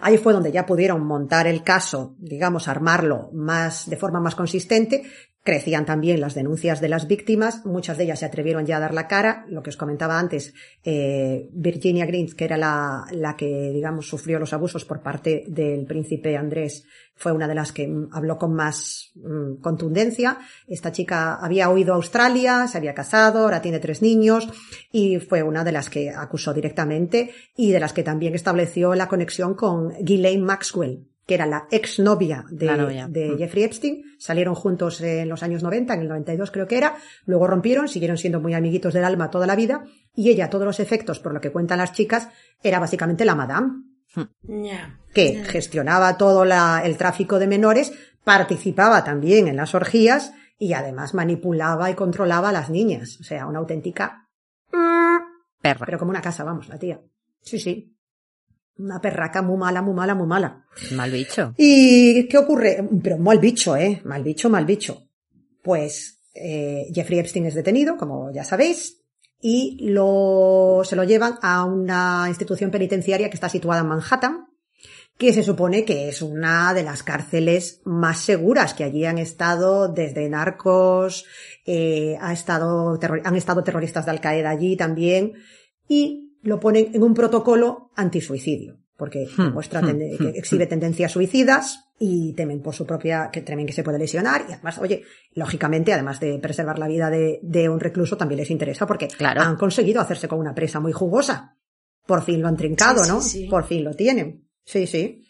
Ahí fue donde ya pudieron montar el caso, digamos, armarlo más, de forma más consistente. Crecían también las denuncias de las víctimas, muchas de ellas se atrevieron ya a dar la cara, lo que os comentaba antes, eh, Virginia Greens, que era la, la que, digamos, sufrió los abusos por parte del príncipe Andrés, fue una de las que mm, habló con más mm, contundencia. Esta chica había huido a Australia, se había casado, ahora tiene tres niños y fue una de las que acusó directamente y de las que también estableció la conexión con Ghislaine Maxwell, que era la exnovia de, La novia. de Mm. Jeffrey Epstein. Salieron juntos en los años 90, en el 92 creo que era. Luego rompieron, siguieron siendo muy amiguitos del alma toda la vida. Y ella, a todos los efectos, por lo que cuentan las chicas, era básicamente la madame Ya. que gestionaba todo la- el tráfico de menores, participaba también en las orgías y además manipulaba y controlaba a las niñas. O sea, una auténtica... Perra. Pero como una casa, vamos, la tía. Sí, sí. Una perraca muy mala, muy mala, muy mala. Mal bicho. ¿Y qué ocurre? Pero mal bicho, ¿eh? Mal bicho, mal bicho. Pues eh, Jeffrey Epstein es detenido, como ya sabéis, y lo, se lo llevan a una institución penitenciaria que está situada en Manhattan, que se supone que es una de las cárceles más seguras, que allí han estado desde narcos, eh, ha estado han estado terroristas de Al Qaeda allí también, y lo ponen en un protocolo antisuicidio. porque Hmm, demuestra hmm, tende- que hmm, exhibe tendencias suicidas y temen por su propia, que temen que se puede lesionar y además, oye, lógicamente, además de preservar la vida de, de un recluso, también les interesa porque Claro. han conseguido hacerse con una presa muy jugosa. Por fin lo han trincado, Sí, sí, ¿no? sí. Por fin lo tienen. Sí, sí.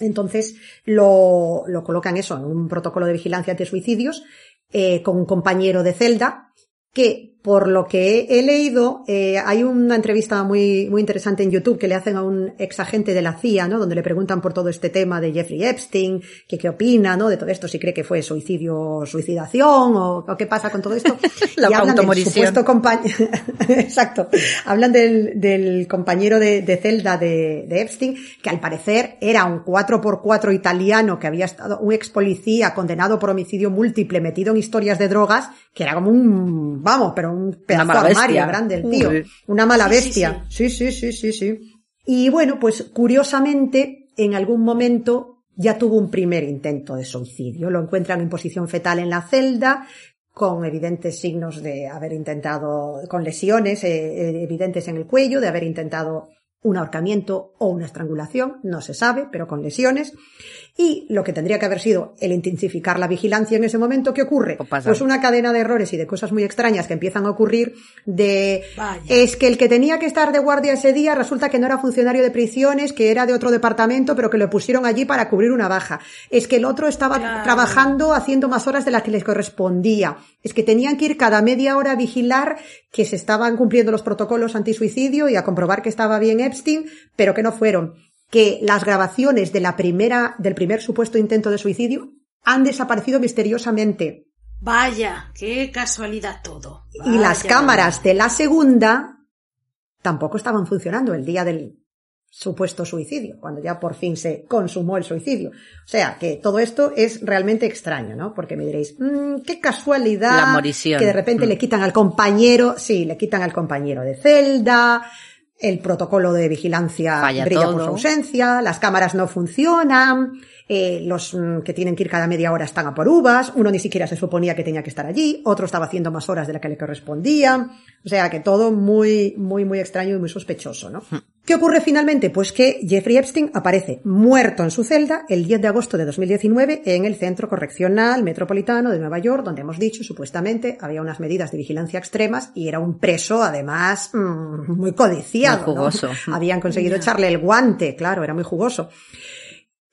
Entonces lo, lo colocan eso en un protocolo de vigilancia ante suicidios eh, con un compañero de celda que por lo que he leído eh, hay una entrevista muy muy interesante en YouTube que le hacen a un ex agente de la CIA, ¿no? Donde le preguntan por todo este tema de Jeffrey Epstein, que qué opina, ¿no? De todo esto, si cree que fue suicidio, suicidación o, o qué pasa con todo esto. (laughs) La y hablan del supuesto compañero, (laughs) exacto, hablan del, del compañero de, de celda de, de Epstein, que al parecer era un 4x4 italiano que había estado, un ex policía condenado por homicidio múltiple metido en historias de drogas, que era como un, vamos, pero un pedazo de armario grande el tío. Uy. Una mala sí, bestia. Sí, sí, sí, sí, sí. Y bueno, pues curiosamente, en algún momento ya tuvo un primer intento de suicidio. Lo encuentran en posición fetal en la celda, con evidentes signos de haber intentado, con lesiones eh, eh, evidentes en el cuello, de haber intentado un ahorcamiento o una estrangulación, no se sabe, pero con lesiones. Y lo que tendría que haber sido el intensificar la vigilancia en ese momento, ¿qué ocurre? Pues una cadena de errores y de cosas muy extrañas que empiezan a ocurrir de Vaya. es que el que tenía que estar de guardia ese día resulta que no era funcionario de prisiones, que era de otro departamento, pero que lo pusieron allí para cubrir una baja. Es que el otro estaba Claro. trabajando haciendo más horas de las que les correspondía. Es que tenían que ir cada media hora a vigilar que se estaban cumpliendo los protocolos antisuicidio y a comprobar que estaba bien Epstein, pero que no fueron. Que las grabaciones de la primera, del primer supuesto intento de suicidio han desaparecido misteriosamente. Vaya, qué casualidad todo. Y las cámaras de la segunda tampoco estaban funcionando el día del supuesto suicidio, cuando ya por fin se consumó el suicidio. O sea, que todo esto es realmente extraño, ¿no? Porque me diréis, "Mm, qué casualidad La morición. que de repente Mm. le quitan al compañero, sí, le quitan al compañero de celda, el protocolo de vigilancia Falla brilla por su ausencia, las cámaras no funcionan, eh, los mm, que tienen que ir cada media hora están a por uvas, uno ni siquiera se suponía que tenía que estar allí, otro estaba haciendo más horas de la que le correspondía, o sea que todo muy, muy, muy extraño y muy sospechoso, ¿no? ¿Qué ocurre finalmente? Pues que Jeffrey Epstein aparece muerto en su celda el 10 de agosto de 2019 en el Centro Correccional Metropolitano de Nueva York, donde hemos dicho supuestamente había unas medidas de vigilancia extremas y era un preso además mm, muy codiciado. Muy ¿no? jugoso. Habían conseguido echarle el guante, claro, era muy jugoso.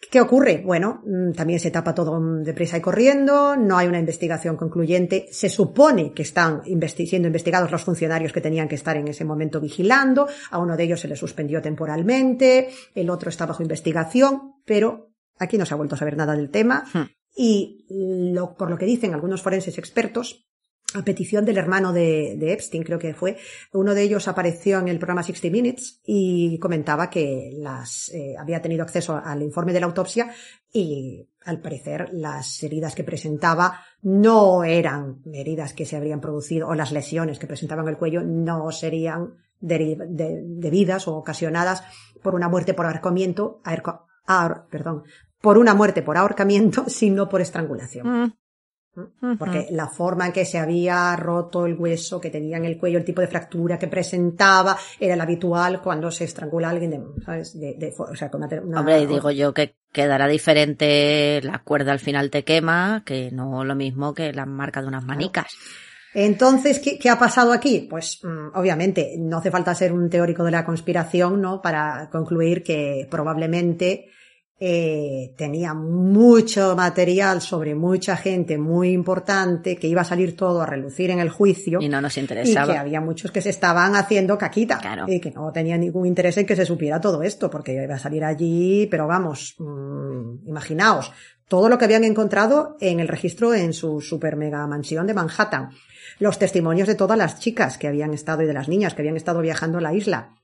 ¿Qué ocurre? Bueno, mm, también se tapa todo deprisa y corriendo, no hay una investigación concluyente. Se supone que están investi- siendo investigados los funcionarios que tenían que estar en ese momento vigilando. A uno de ellos se le suspendió temporalmente, el otro está bajo investigación, pero aquí no se ha vuelto a saber nada del tema. Hmm. Y lo- por lo que dicen algunos forenses expertos, a petición del hermano de, de Epstein, creo que fue, uno de ellos apareció en el programa 60 Minutes y comentaba que las, eh, había tenido acceso al informe de la autopsia y al parecer las heridas que presentaba no eran heridas que se habrían producido o las lesiones que presentaba en el cuello no serían debidas o ocasionadas por una muerte por ahorcamiento, ahor- perdón, por una muerte por ahorcamiento, (laughs) sino por estrangulación. Mm. Porque la forma en que se había roto el hueso que tenía en el cuello, el tipo de fractura que presentaba, era el habitual cuando se estrangula a alguien de, ¿sabes? De, de- o sea, con una, una- Hombre, digo yo que quedará diferente, la cuerda al final te quema, que no lo mismo que la marca de unas manicas. Entonces, ¿qué, qué ha pasado aquí? Pues, mm, obviamente, no hace falta ser un teórico de la conspiración, ¿no? Para concluir que probablemente eh, tenía mucho material sobre mucha gente muy importante que iba a salir todo a relucir en el juicio. Y no nos Y interesaba. que había muchos que se estaban haciendo caquita. Claro. Y que no tenían ningún interés en que se supiera todo esto, porque iba a salir allí, pero vamos, mm, imaginaos, todo lo que habían encontrado en el registro en su super mega mansión de Manhattan. Los testimonios de todas las chicas que habían estado y de las niñas que habían estado viajando a la isla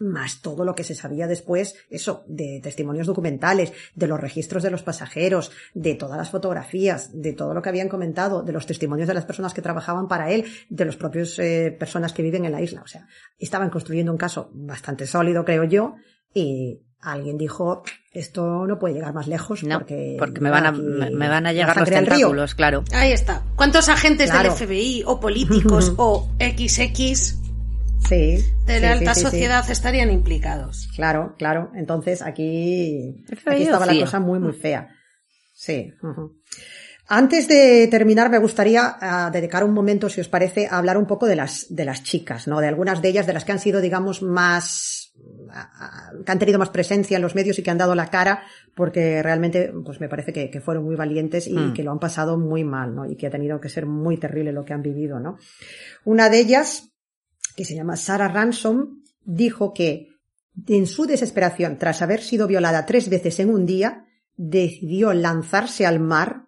más todo lo que se sabía después, eso, de testimonios documentales, de los registros de los pasajeros, de todas las fotografías, de todo lo que habían comentado, de los testimonios de las personas que trabajaban para él, de los propios eh, personas que viven en la isla. O sea, estaban construyendo un caso bastante sólido, creo yo, y alguien dijo, esto no puede llegar más lejos No, porque, porque me van a, aquí me, me van a la llegar los sangre al río". tentáculos, claro. Ahí está. ¿Cuántos agentes Claro. del FBI o políticos (laughs) o XX Sí. de la sí, alta sí, sí. sociedad estarían implicados. Claro, claro. Entonces aquí, aquí estaba la cosa muy, muy fea. Sí. Antes de terminar, me gustaría ah, dedicar un momento, si os parece, a hablar un poco de las, de las chicas, ¿no? De algunas de ellas, de las que han sido, digamos, más, ah, ah, que han tenido más presencia en los medios y que han dado la cara, porque realmente, pues me parece que, que fueron muy valientes y Mm. que lo han pasado muy mal, ¿no? Y que ha tenido que ser muy terrible lo que han vivido, ¿no? Una de ellas, que se llama Sarah Ransom, dijo que en su desesperación, tras haber sido violada tres veces en un día, decidió lanzarse al mar,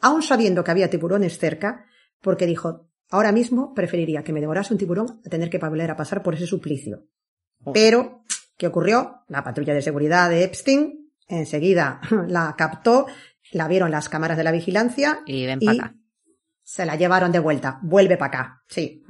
aun sabiendo que había tiburones cerca, porque dijo, ahora mismo preferiría que me devorase un tiburón a tener que volver a pasar por ese suplicio. Pero, ¿qué ocurrió? La patrulla de seguridad de Epstein enseguida (laughs) la captó, la vieron las cámaras de la vigilancia Y ven y para acá. se la llevaron de vuelta. Vuelve para acá. Sí.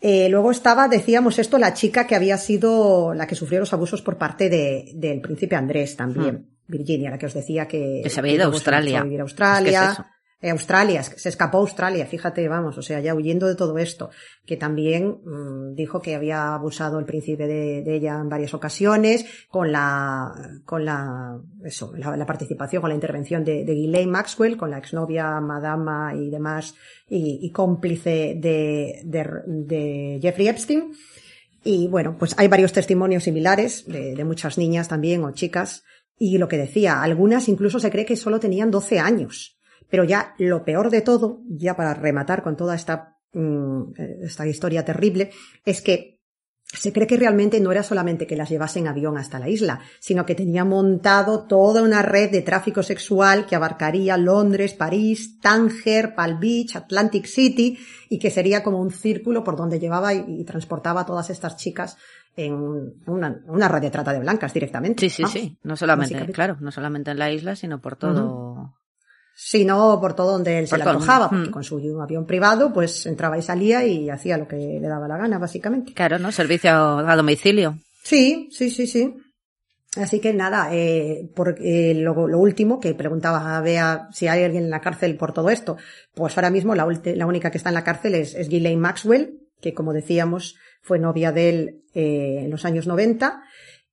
Eh, luego estaba, decíamos esto, la chica que había sido la que sufrió los abusos por parte de, del príncipe Andrés también. Virginia, la que os decía que, Hmm. Que se había ido a Australia. a vivir a Es que Australia. es eso. Australia, es que se escapó a Australia, fíjate, vamos, o sea, ya huyendo de todo esto, que también mm, dijo que había abusado el príncipe de, de ella en varias ocasiones, con la, con la, eso, la, la participación, con la intervención de, de Ghislaine Maxwell, con la exnovia, madama y demás, y, y cómplice de, de, de Jeffrey Epstein. Y bueno, pues hay varios testimonios similares de, de muchas niñas también o chicas. Y lo que decía, algunas incluso se cree que solo tenían 12 años. Pero ya lo peor de todo, ya para rematar con toda esta, mm, eh, esta historia terrible, es que se cree que realmente no era solamente que las llevase en avión hasta la isla, sino que tenía montado toda una red de tráfico sexual que abarcaría Londres, París, Tánger, Palm Beach, Atlantic City, y que sería como un círculo por donde llevaba y, y transportaba a todas estas chicas en una, una red de trata de blancas directamente. Sí, sí, Vamos, sí. No solamente, claro, no solamente en la isla, sino por todo. Sino por todo donde él se Por antojaba, mundo. porque Mm. con su avión privado pues entraba y salía y hacía lo que le daba la gana, básicamente. Claro, ¿no? Servicio a domicilio. Sí, sí, sí, sí. Así que nada, eh, por, eh, lo, lo último que preguntaba a Bea si hay alguien en la cárcel por todo esto, pues ahora mismo la, la única que está en la cárcel es, es Ghislaine Maxwell, que como decíamos fue novia de él eh, en los años 90.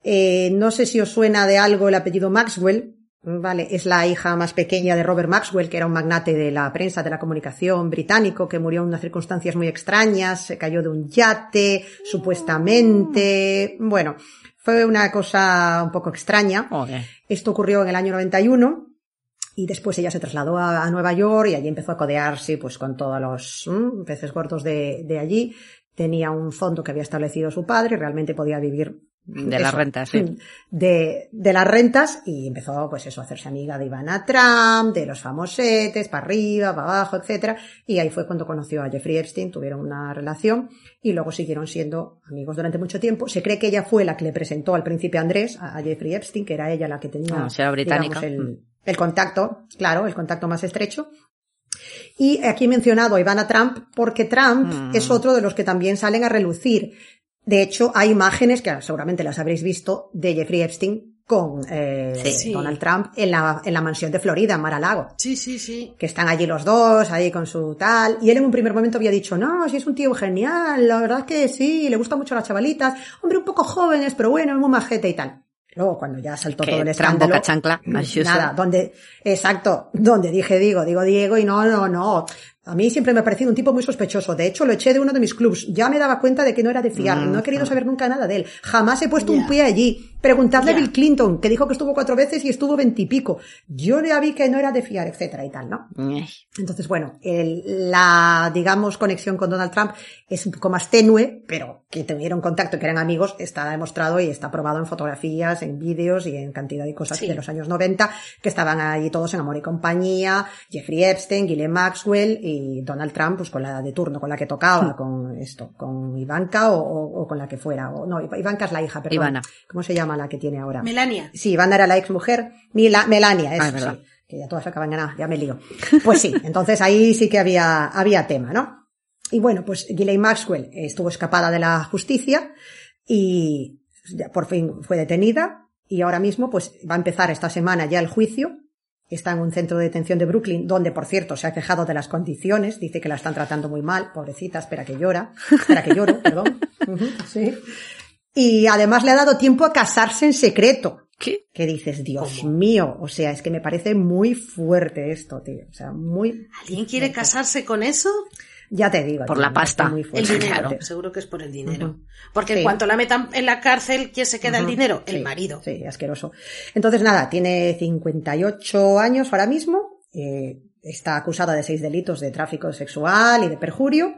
Eh, no sé si os suena de algo el apellido Maxwell, Vale, es la hija más pequeña de Robert Maxwell, que era un magnate de la prensa, de la comunicación británico, que murió en unas circunstancias muy extrañas, se cayó de un yate, supuestamente. Bueno, fue una cosa un poco extraña. Joder. Esto ocurrió en el año 91 y después ella se trasladó a, a Nueva York y allí empezó a codearse pues con todos los mm, peces gordos de, de allí. Tenía un fondo que había establecido su padre y realmente podía vivir De las rentas, sí. De, de las rentas y empezó pues eso a hacerse amiga de Ivana Trump, de los famosetes, para arriba, para abajo, etcétera Y ahí fue cuando conoció a Jeffrey Epstein, tuvieron una relación y luego siguieron siendo amigos durante mucho tiempo. Se cree que ella fue la que le presentó al príncipe Andrés, a, a Jeffrey Epstein, que era ella la que tenía Ah, británica. digamos, el, el contacto, claro, el contacto más estrecho. Y aquí he mencionado a Ivana Trump porque Trump Mm. es otro de los que también salen a relucir. De hecho, hay imágenes que seguramente las habréis visto de Jeffrey Epstein con eh, Sí. Donald Trump en la, en la mansión de Florida, en Mar-a-Lago. Sí, sí, sí. Que están allí los dos, ahí con su tal. Y él en un primer momento había dicho, no, si es un tío genial, la verdad es que sí, le gusta mucho a las chavalitas. Hombre, un poco jóvenes, pero bueno, es muy majete y tal. Luego, cuando ya saltó Que todo el Trump escándalo. boca chancla. Nada, donde, exacto, donde dije digo, digo Diego y no, no, no. A mí siempre me ha parecido un tipo muy sospechoso. De hecho, lo eché de uno de mis clubs. Ya me daba cuenta de que no era de fiar. Mm, No he querido saber nunca nada de él. Jamás he puesto un pie allí. Preguntadle a. Bill Clinton, que dijo que estuvo cuatro veces y estuvo veintipico. Yo ya vi que no era de fiar, etcétera y tal, ¿no? Entonces, bueno, el- la, digamos, conexión con Donald Trump es un poco más tenue, pero que tuvieron contacto, que eran amigos, está demostrado y está probado en fotografías, en vídeos y en cantidad de cosas Sí. de los años 90, que estaban allí todos en Amor y Compañía, Jeffrey Epstein, Ghislaine Maxwell y Donald Trump, pues con la de turno, con la que tocaba, con esto, con Ivanka o, o- o con la que fuera. O, no, Ivanka es la hija, perdón. Ivana. ¿Cómo se llama la que tiene ahora? Melania. Sí, Ivana era la ex mujer. Melania, eso Ah, es verdad. sí. Que ya todas acaban ganando, ya me lío. Pues sí, (laughs) entonces ahí sí que había, había tema, ¿no? Y bueno, pues Ghislaine Maxwell estuvo escapada de la justicia y por fin fue detenida y ahora mismo pues va a empezar esta semana ya el juicio está en un centro de detención de Brooklyn, donde, por cierto, se ha quejado de las condiciones, dice que la están tratando muy mal, pobrecita, espera que llora, espera que lloro, perdón. (laughs) Ujú, sí. Y además le ha dado tiempo a casarse en secreto. ¿Qué? Que dices, Dios mío, o sea, es que me parece muy fuerte esto, tío. O sea, muy, ¿Alguien quiere casarse con eso? ya te digo. Por tío, la pasta. muy El fuerte. dinero. claro. Seguro que es por el dinero. Porque Sí. en cuanto la metan en la cárcel, ¿quién se queda el dinero? El Sí, marido. Sí, asqueroso. Entonces, nada, tiene 58 años ahora mismo, eh, está acusada de seis delitos de tráfico sexual y de perjurio,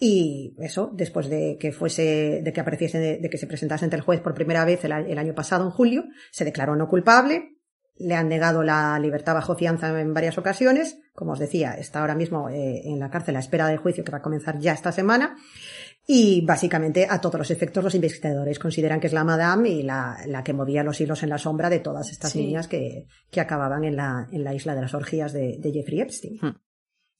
y eso, después de que fuese, de que apareciese, de, de que se presentase ante el juez por primera vez el, el año pasado, en julio, se declaró no culpable, le han negado la libertad bajo fianza en varias ocasiones, como os decía, está ahora mismo eh, en la cárcel a espera del juicio que va a comenzar ya esta semana, y básicamente, a todos los efectos, los investigadores consideran que es la madame y la, la que movía los hilos en la sombra de todas estas Sí. niñas que, que acababan en la, en la isla de las orgías de, de Jeffrey Epstein.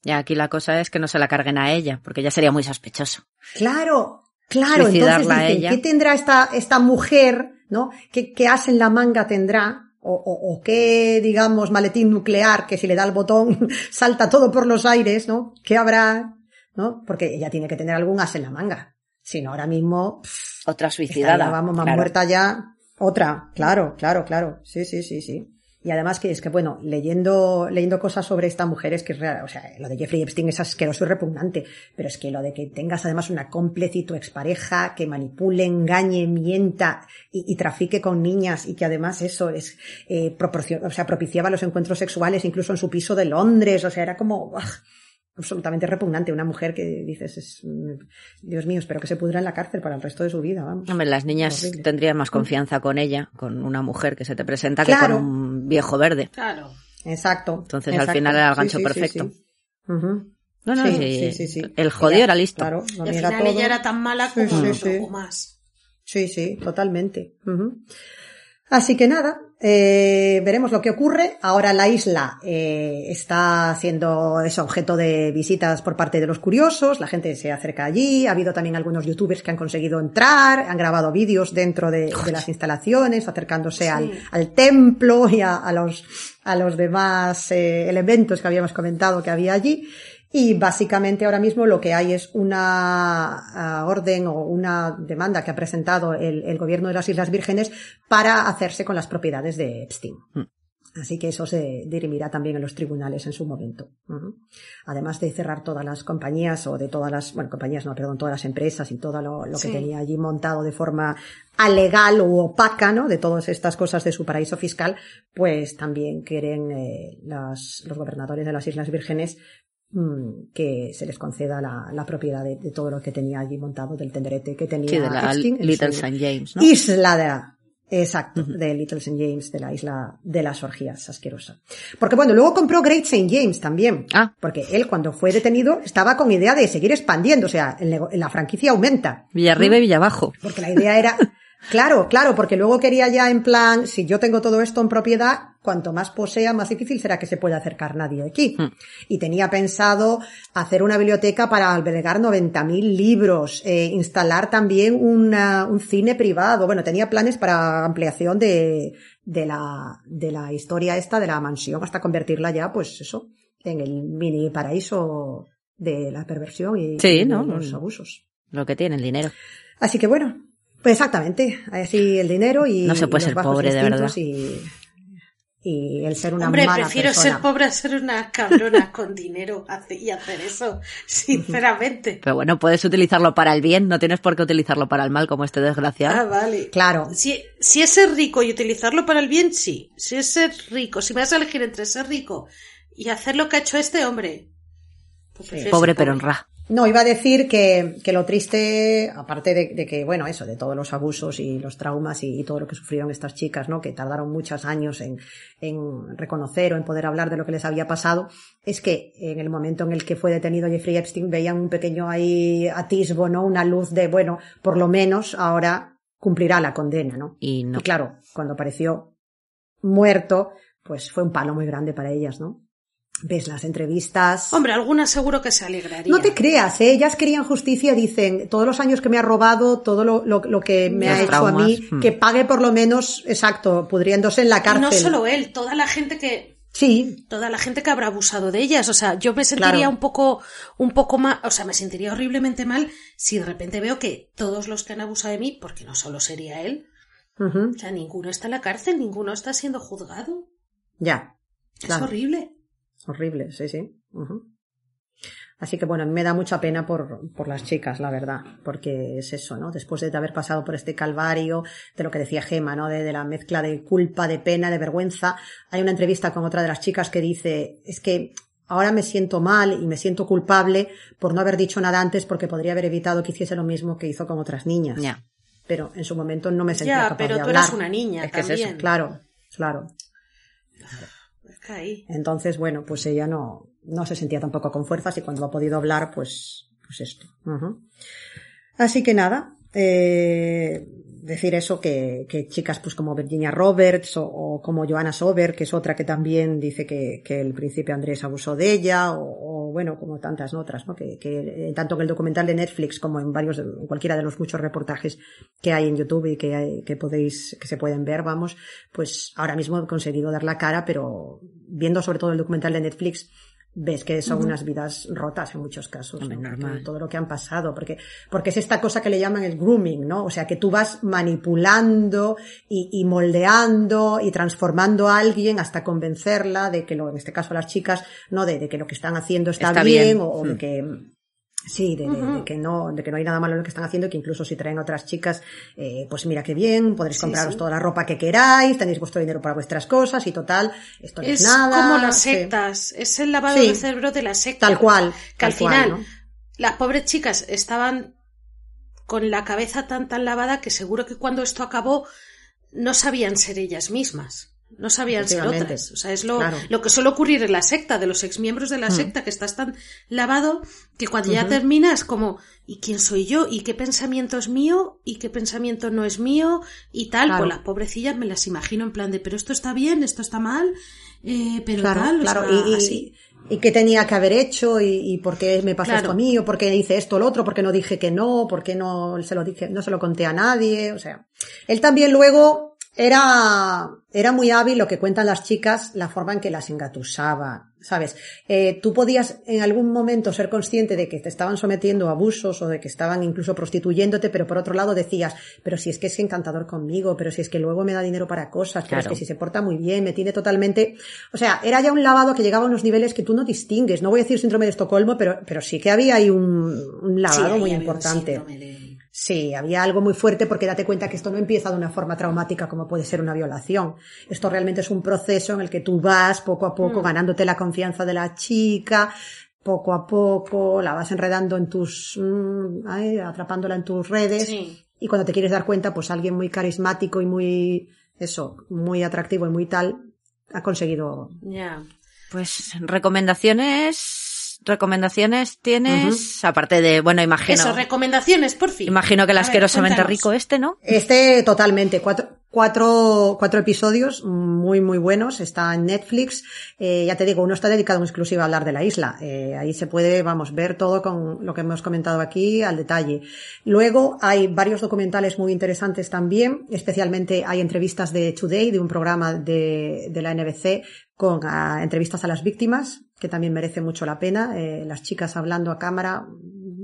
Ya aquí la cosa es que no se la carguen a ella, porque ya sería muy sospechoso. Claro, claro. Entonces a ella. ¿qué tendrá esta, esta mujer, no? ¿Qué, qué as en la manga tendrá? O, o, o qué, digamos, maletín nuclear que si le da el botón (laughs) salta todo por los aires, ¿no? ¿Qué habrá? ¿No? Porque ella tiene que tener algún as en la manga. Si no, ahora mismo, pff, Otra estaría, suicidada. vamos, más claro. muerta ya. Otra, claro, claro, claro. Sí, sí, sí, sí. Y además que es que, bueno, leyendo, leyendo cosas sobre esta mujer es que es real. O sea, lo de Jeffrey Epstein es asqueroso y repugnante. Pero es que lo de que tengas además una cómplice y tu expareja que manipule, engañe, mienta y, y trafique con niñas y que además eso es, eh, o sea, propiciaba los encuentros sexuales incluso en su piso de Londres. O sea, era como, ¡ah! absolutamente repugnante. Una mujer que dices, es, mm, Dios mío, espero que se pudra en la cárcel para el resto de su vida, vamos. Hombre, las niñas Horrible. tendrían más confianza con ella, con una mujer que se te presenta, Claro. que con un viejo verde. Claro. Exacto. Entonces, al final era el gancho sí, sí, perfecto. sí. No, no, Sí, sí, sí. El jodido Ella, era listo. Claro, Y al niega final todo. ella era tan mala Sí, como sí, o sí. más. Sí, sí, totalmente. Así que nada, eh, veremos lo que ocurre. Ahora la isla eh, está siendo es objeto de visitas por parte de los curiosos, la gente se acerca allí, ha habido también algunos youtubers que han conseguido entrar, han grabado vídeos dentro de, de las instalaciones, acercándose al, al templo y a, a los, a los demás eh, elementos que habíamos comentado que había allí. Y básicamente ahora mismo lo que hay es una ah, orden o una demanda que ha presentado el, el gobierno de las Islas Vírgenes para hacerse con las propiedades de Epstein. Así que eso se dirimirá también en los tribunales en su momento. Además de cerrar todas las compañías o de todas las, bueno, compañías no, perdón, todas las empresas y todo lo, lo que tenía allí montado de forma alegal u opaca, ¿no? De todas estas cosas de su paraíso fiscal, pues también quieren eh, las- los gobernadores de las Islas Vírgenes que se les conceda la, la propiedad de, de todo lo que tenía allí montado, del tenderete que tenía Sí, de la Little St. James, ¿no? Isla de, exacto, de Little St. James, de la isla de las orgías, asquerosa. Porque bueno, luego compró Great St. James también. Ah. Porque él cuando fue detenido estaba con idea de seguir expandiendo, o sea, la franquicia aumenta. Villarriba y Villabajo. Porque la idea era, claro, claro, porque luego quería ya en plan, si yo tengo todo esto en propiedad, cuanto más posea, más difícil será que se pueda acercar nadie aquí. Y tenía pensado hacer una biblioteca para albergar 90.000 libros, eh, instalar también una- un cine privado. Bueno, tenía planes para ampliación de, de la, de la historia esta de la mansión hasta convertirla ya, pues eso, en el mini paraíso de la perversión y, Sí, y ¿no? los abusos. Lo que tiene, el dinero. Así que bueno, pues exactamente, así el dinero y No se puede ser pobre, de instintos Y, y el ser una Hombre, mala prefiero persona. ser pobre a ser una cabrona (laughs) con dinero y hacer eso, sinceramente. Pero bueno, puedes utilizarlo para el bien, no tienes por qué utilizarlo para el mal como este Ah, desgraciado. vale. Claro, Si, si es ser rico y utilizarlo para el bien, sí. Si es ser rico, si me vas a elegir entre ser rico y hacer lo que ha hecho este hombre. pues Pobre ser pero honra. No iba a decir que, que lo triste, aparte de, de que, bueno, eso, de todos los abusos y los traumas y, y todo lo que sufrieron estas chicas, ¿no? Que tardaron muchos años en, en reconocer o en poder hablar de lo que les había pasado, es que en el momento en el que fue detenido Jeffrey Epstein veían un pequeño ahí atisbo, ¿no? Una luz de, bueno, por lo menos ahora cumplirá la condena, ¿no? Y no. Y claro, cuando apareció muerto, pues fue un palo muy grande para ellas, ¿no? Ves las entrevistas. Hombre, alguna seguro que se alegraría. No te creas, ¿eh? ellas querían justicia, dicen, todos los años que me ha robado, todo lo, lo, lo que me Los ha hecho traumas, a mí, hmm. que pague por lo menos, exacto, pudriéndose en la Y cárcel. no solo él, toda la gente que Sí, toda la gente que habrá abusado de ellas. O sea, yo me sentiría Claro. un poco, un poco más, o sea, me sentiría horriblemente mal si de repente veo que todos los que han abusado de mí, porque no solo sería él, o sea, ninguno está en la cárcel, ninguno está siendo juzgado. ya. Es Claro. horrible. Horrible, sí, sí. Así que bueno, a mí me da mucha pena por, por las chicas, la verdad, porque es eso, ¿no? Después de haber pasado por este calvario, de lo que decía Gema, ¿no? De, de la mezcla de culpa, de pena, de vergüenza. Hay una entrevista con otra de las chicas que dice, es que ahora me siento mal y me siento culpable por no haber dicho nada antes porque podría haber evitado que hiciese lo mismo que hizo con otras niñas. Ya. Pero en su momento no me sentía Ya, capaz pero de tú hablar. eras una niña Es que es eso, también. Claro, claro. Entonces, bueno, pues ella no, no se sentía tampoco con fuerzas y cuando ha podido hablar, pues, pues esto. Así que nada, eh, decir eso que, que chicas pues como Virginia Roberts o, como Joanna Sober, que es otra que también dice que, que el príncipe Andrés abusó de ella, o, o, bueno, como tantas otras, ¿no? Que, que eh, tanto en el documental de Netflix como en varios, en cualquiera de los muchos reportajes que hay en YouTube y que, hay- que podéis, que se pueden ver, vamos, pues ahora mismo he conseguido dar la cara, pero viendo sobre todo el documental de Netflix, ves que son unas vidas rotas en muchos casos, normal. Todo lo que han pasado, porque, porque es esta cosa que le llaman el grooming, ¿no? O sea, que tú vas manipulando y, y moldeando y transformando a alguien hasta convencerla de que lo, en este caso las chicas, ¿no? De, de que lo que están haciendo está, Está bien, bien. o, o de Mm. que, Sí, de, de- de que no, de que no hay nada malo en lo que están haciendo, que incluso si traen otras chicas, eh, pues mira qué bien, podréis Sí, compraros sí. toda la ropa que queráis, tenéis vuestro dinero para vuestras cosas y total, esto no es, Es nada. como las sectas, es el lavado Sí. de cerebro de la secta. Tal cual. Que al cual, final ¿no? las pobres chicas estaban con la cabeza tan tan lavada que seguro que cuando esto acabó no sabían ser ellas mismas. No sabían ser otras. O sea, es lo, Claro. lo que suele ocurrir en la secta, de los exmiembros de la Mm. secta, que estás tan lavado que cuando ya terminas como, ¿y quién soy yo? ¿Y qué pensamiento es mío? ¿Y qué pensamiento no es mío? Y tal, Claro. pues las pobrecillas me las imagino en plan de, pero esto está bien, esto está mal, eh, pero Claro, tal, o claro. sea, y, y- así. y qué tenía que haber hecho y, y por qué me pasó Claro. esto a mí o por qué hice esto o lo otro, por qué no dije que no, por qué no se lo dije, no se lo conté a nadie, o sea. Él también luego era, era muy hábil lo que cuentan las chicas, la forma en que las engatusaba, ¿sabes? Eh, tú podías en algún momento ser consciente de que te estaban sometiendo a abusos o de que estaban incluso prostituyéndote, pero por otro lado decías, pero si es que es encantador conmigo, pero si es que luego me da dinero para cosas, pero es que si se porta muy bien, me tiene totalmente, o sea, era ya un lavado que llegaba a unos niveles que tú no distingues, no voy a decir síndrome de Estocolmo, pero, pero sí que había ahí un, un lavado Sí, muy importante. Sí, había algo muy fuerte porque date cuenta que esto no empieza de una forma traumática como puede ser una violación. Esto realmente es un proceso en el que tú vas poco a poco Mm. ganándote la confianza de la chica, poco a poco la vas enredando en tus, mm, ay, atrapándola en tus redes Sí. y cuando te quieres dar cuenta, pues alguien muy carismático y muy, eso, muy atractivo y muy tal, ha conseguido. Ya. Pues recomendaciones, recomendaciones tienes, aparte de, bueno, imagino, Eso, recomendaciones, por fin. imagino que el asquerosamente rico este, ¿no? Este totalmente, cuatro, cuatro, cuatro episodios muy, muy buenos. Está en Netflix. Eh, ya te digo, uno está dedicado en exclusiva a hablar de la isla. Eh, ahí se puede, vamos, ver todo con lo que hemos comentado aquí al detalle. Luego hay varios documentales muy interesantes también. Especialmente hay entrevistas de Today, de un programa de, de la NBC con ah, entrevistas a las víctimas, que también merece mucho la pena. Eh, las chicas hablando a cámara,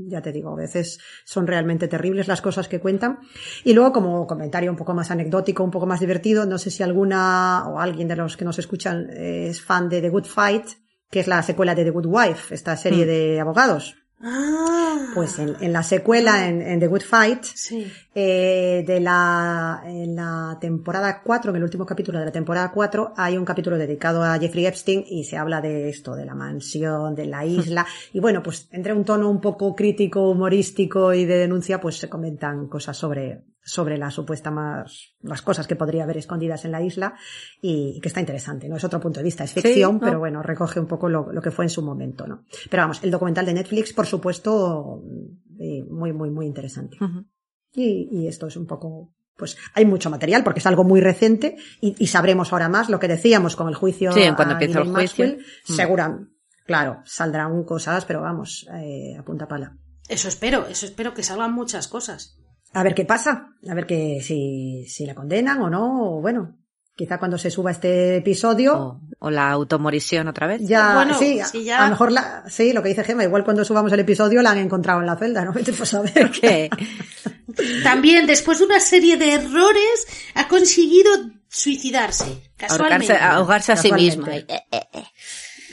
ya te digo, a veces son realmente terribles las cosas que cuentan. Y luego, como comentario un poco más anecdótico, un poco más divertido, no sé si alguna o alguien de los que nos escuchan es fan de The Good Fight, que es la secuela de The Good Wife, esta serie Mm. de abogados. Ah. Pues en, en la secuela, en, en The Good Fight, Sí. eh, de la, en la temporada 4, en el último capítulo de la temporada 4, hay un capítulo dedicado a Jeffrey Epstein y se habla de esto, de la mansión, de la isla. (laughs) Y bueno, pues entre un tono un poco crítico, humorístico y de denuncia, pues se comentan cosas sobre, sobre la supuesta más, las cosas que podría haber escondidas en la isla y, y que está interesante, ¿no? Es otro punto de vista, es ficción, ¿no? pero bueno, recoge un poco lo, lo que fue en su momento, ¿no? Pero vamos, el documental de Netflix, por supuesto, eh, muy, muy, muy interesante. Y, y esto es un poco, pues hay mucho material porque es algo muy reciente y, y sabremos ahora más lo que decíamos con el juicio. Sí, en cuanto empiece el juicio. Maxwell. Mm. Segura, claro, saldrán cosas, pero vamos, eh, a punta pala. Eso espero, eso espero que salgan muchas cosas. A ver qué pasa, a ver que si, si la condenan o no, o bueno. Quizá cuando se suba este episodio, O, o la automorisión otra vez. ya, Bueno, sí, ya- a lo mejor la, sí, lo que dice Gemma, igual cuando subamos el episodio la han encontrado en la celda, ¿no? (laughs) Vete pues a ver. Que- También, después de una serie de errores, ha conseguido suicidarse. Casualmente. ahorcarse, ahogarse a sí. Eh, eh, eh.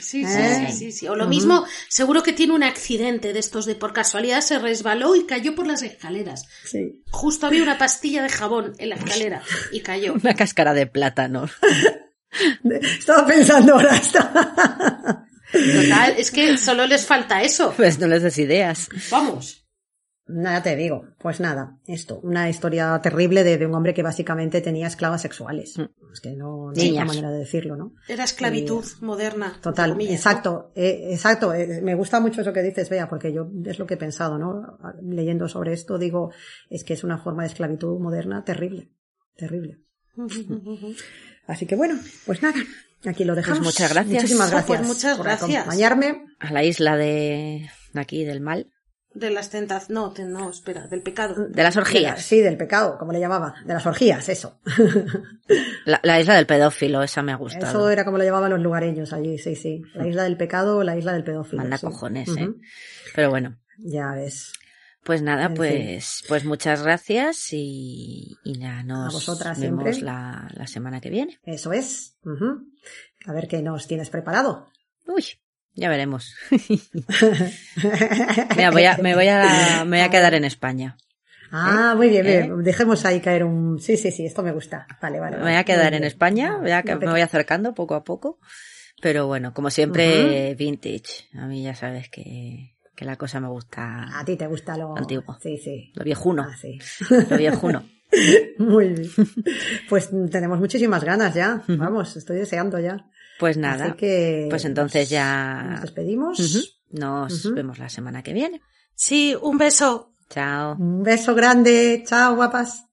Sí, sí, Eh. sí, sí, sí. O lo mismo, seguro que tiene un accidente de estos de por casualidad se resbaló y cayó por las escaleras. Sí. Justo había una pastilla de jabón en la escalera y cayó. (laughs) Una cáscara de plátano. (laughs) Estaba pensando ahora está. Total, es que solo les falta eso. Pues no les des ideas. Vamos. Nada te digo, pues nada, esto, una historia terrible de, de un hombre que básicamente tenía esclavas sexuales. Es que no, no hay otra manera de decirlo, ¿no? Era esclavitud moderna. entre Total, comillas, ¿no? exacto, eh, exacto. eh, me gusta mucho eso que dices, Bea, porque yo es lo que he pensado, ¿no? Leyendo sobre esto, digo, es que es una forma de esclavitud moderna terrible, terrible. (laughs) Así que bueno, pues nada, aquí lo dejamos. muchas gracias. Muchísimas Pues gracias. muchas por gracias. acompañarme. A la isla de, de aquí, del mal. De las tentaciones. No, no, espera, del pecado. De las orgías. Sí, del pecado, como le llamaba, de las orgías, eso. (laughs) La, la isla del pedófilo, esa me ha gustado. Eso era como lo llamaban los lugareños allí, sí, sí. La isla del pecado o la isla del pedófilo. Manda sí. cojones. ¿eh? Pero bueno. Ya ves. Pues nada, En pues, pues muchas gracias y, y ya nos vosotras vemos siempre. la, la semana que viene. Eso es. Ujú. A ver qué nos tienes preparado. Uy, ya veremos. (laughs) Mira, voy a, me voy a, me voy a quedar en España. Ah, muy bien, ¿Eh? bien. Dejemos ahí caer un... Sí, sí, sí, esto me gusta. Vale, vale. Me voy a quedar en. España, voy a- No te- me voy acercando poco a poco. Pero bueno, como siempre, vintage. A mí ya sabes que, que la cosa me gusta. A ti te gusta lo... Antiguo. Sí, sí. Lo viejuno. Ah, sí. Lo viejuno. (laughs) Muy bien. Pues tenemos muchísimas ganas ya. Vamos, estoy deseando ya. Pues nada. Así que... Pues entonces ya- Nos despedimos. Nos vemos la semana que viene. Sí, un beso. Chao. Un beso grande. Chao, guapas.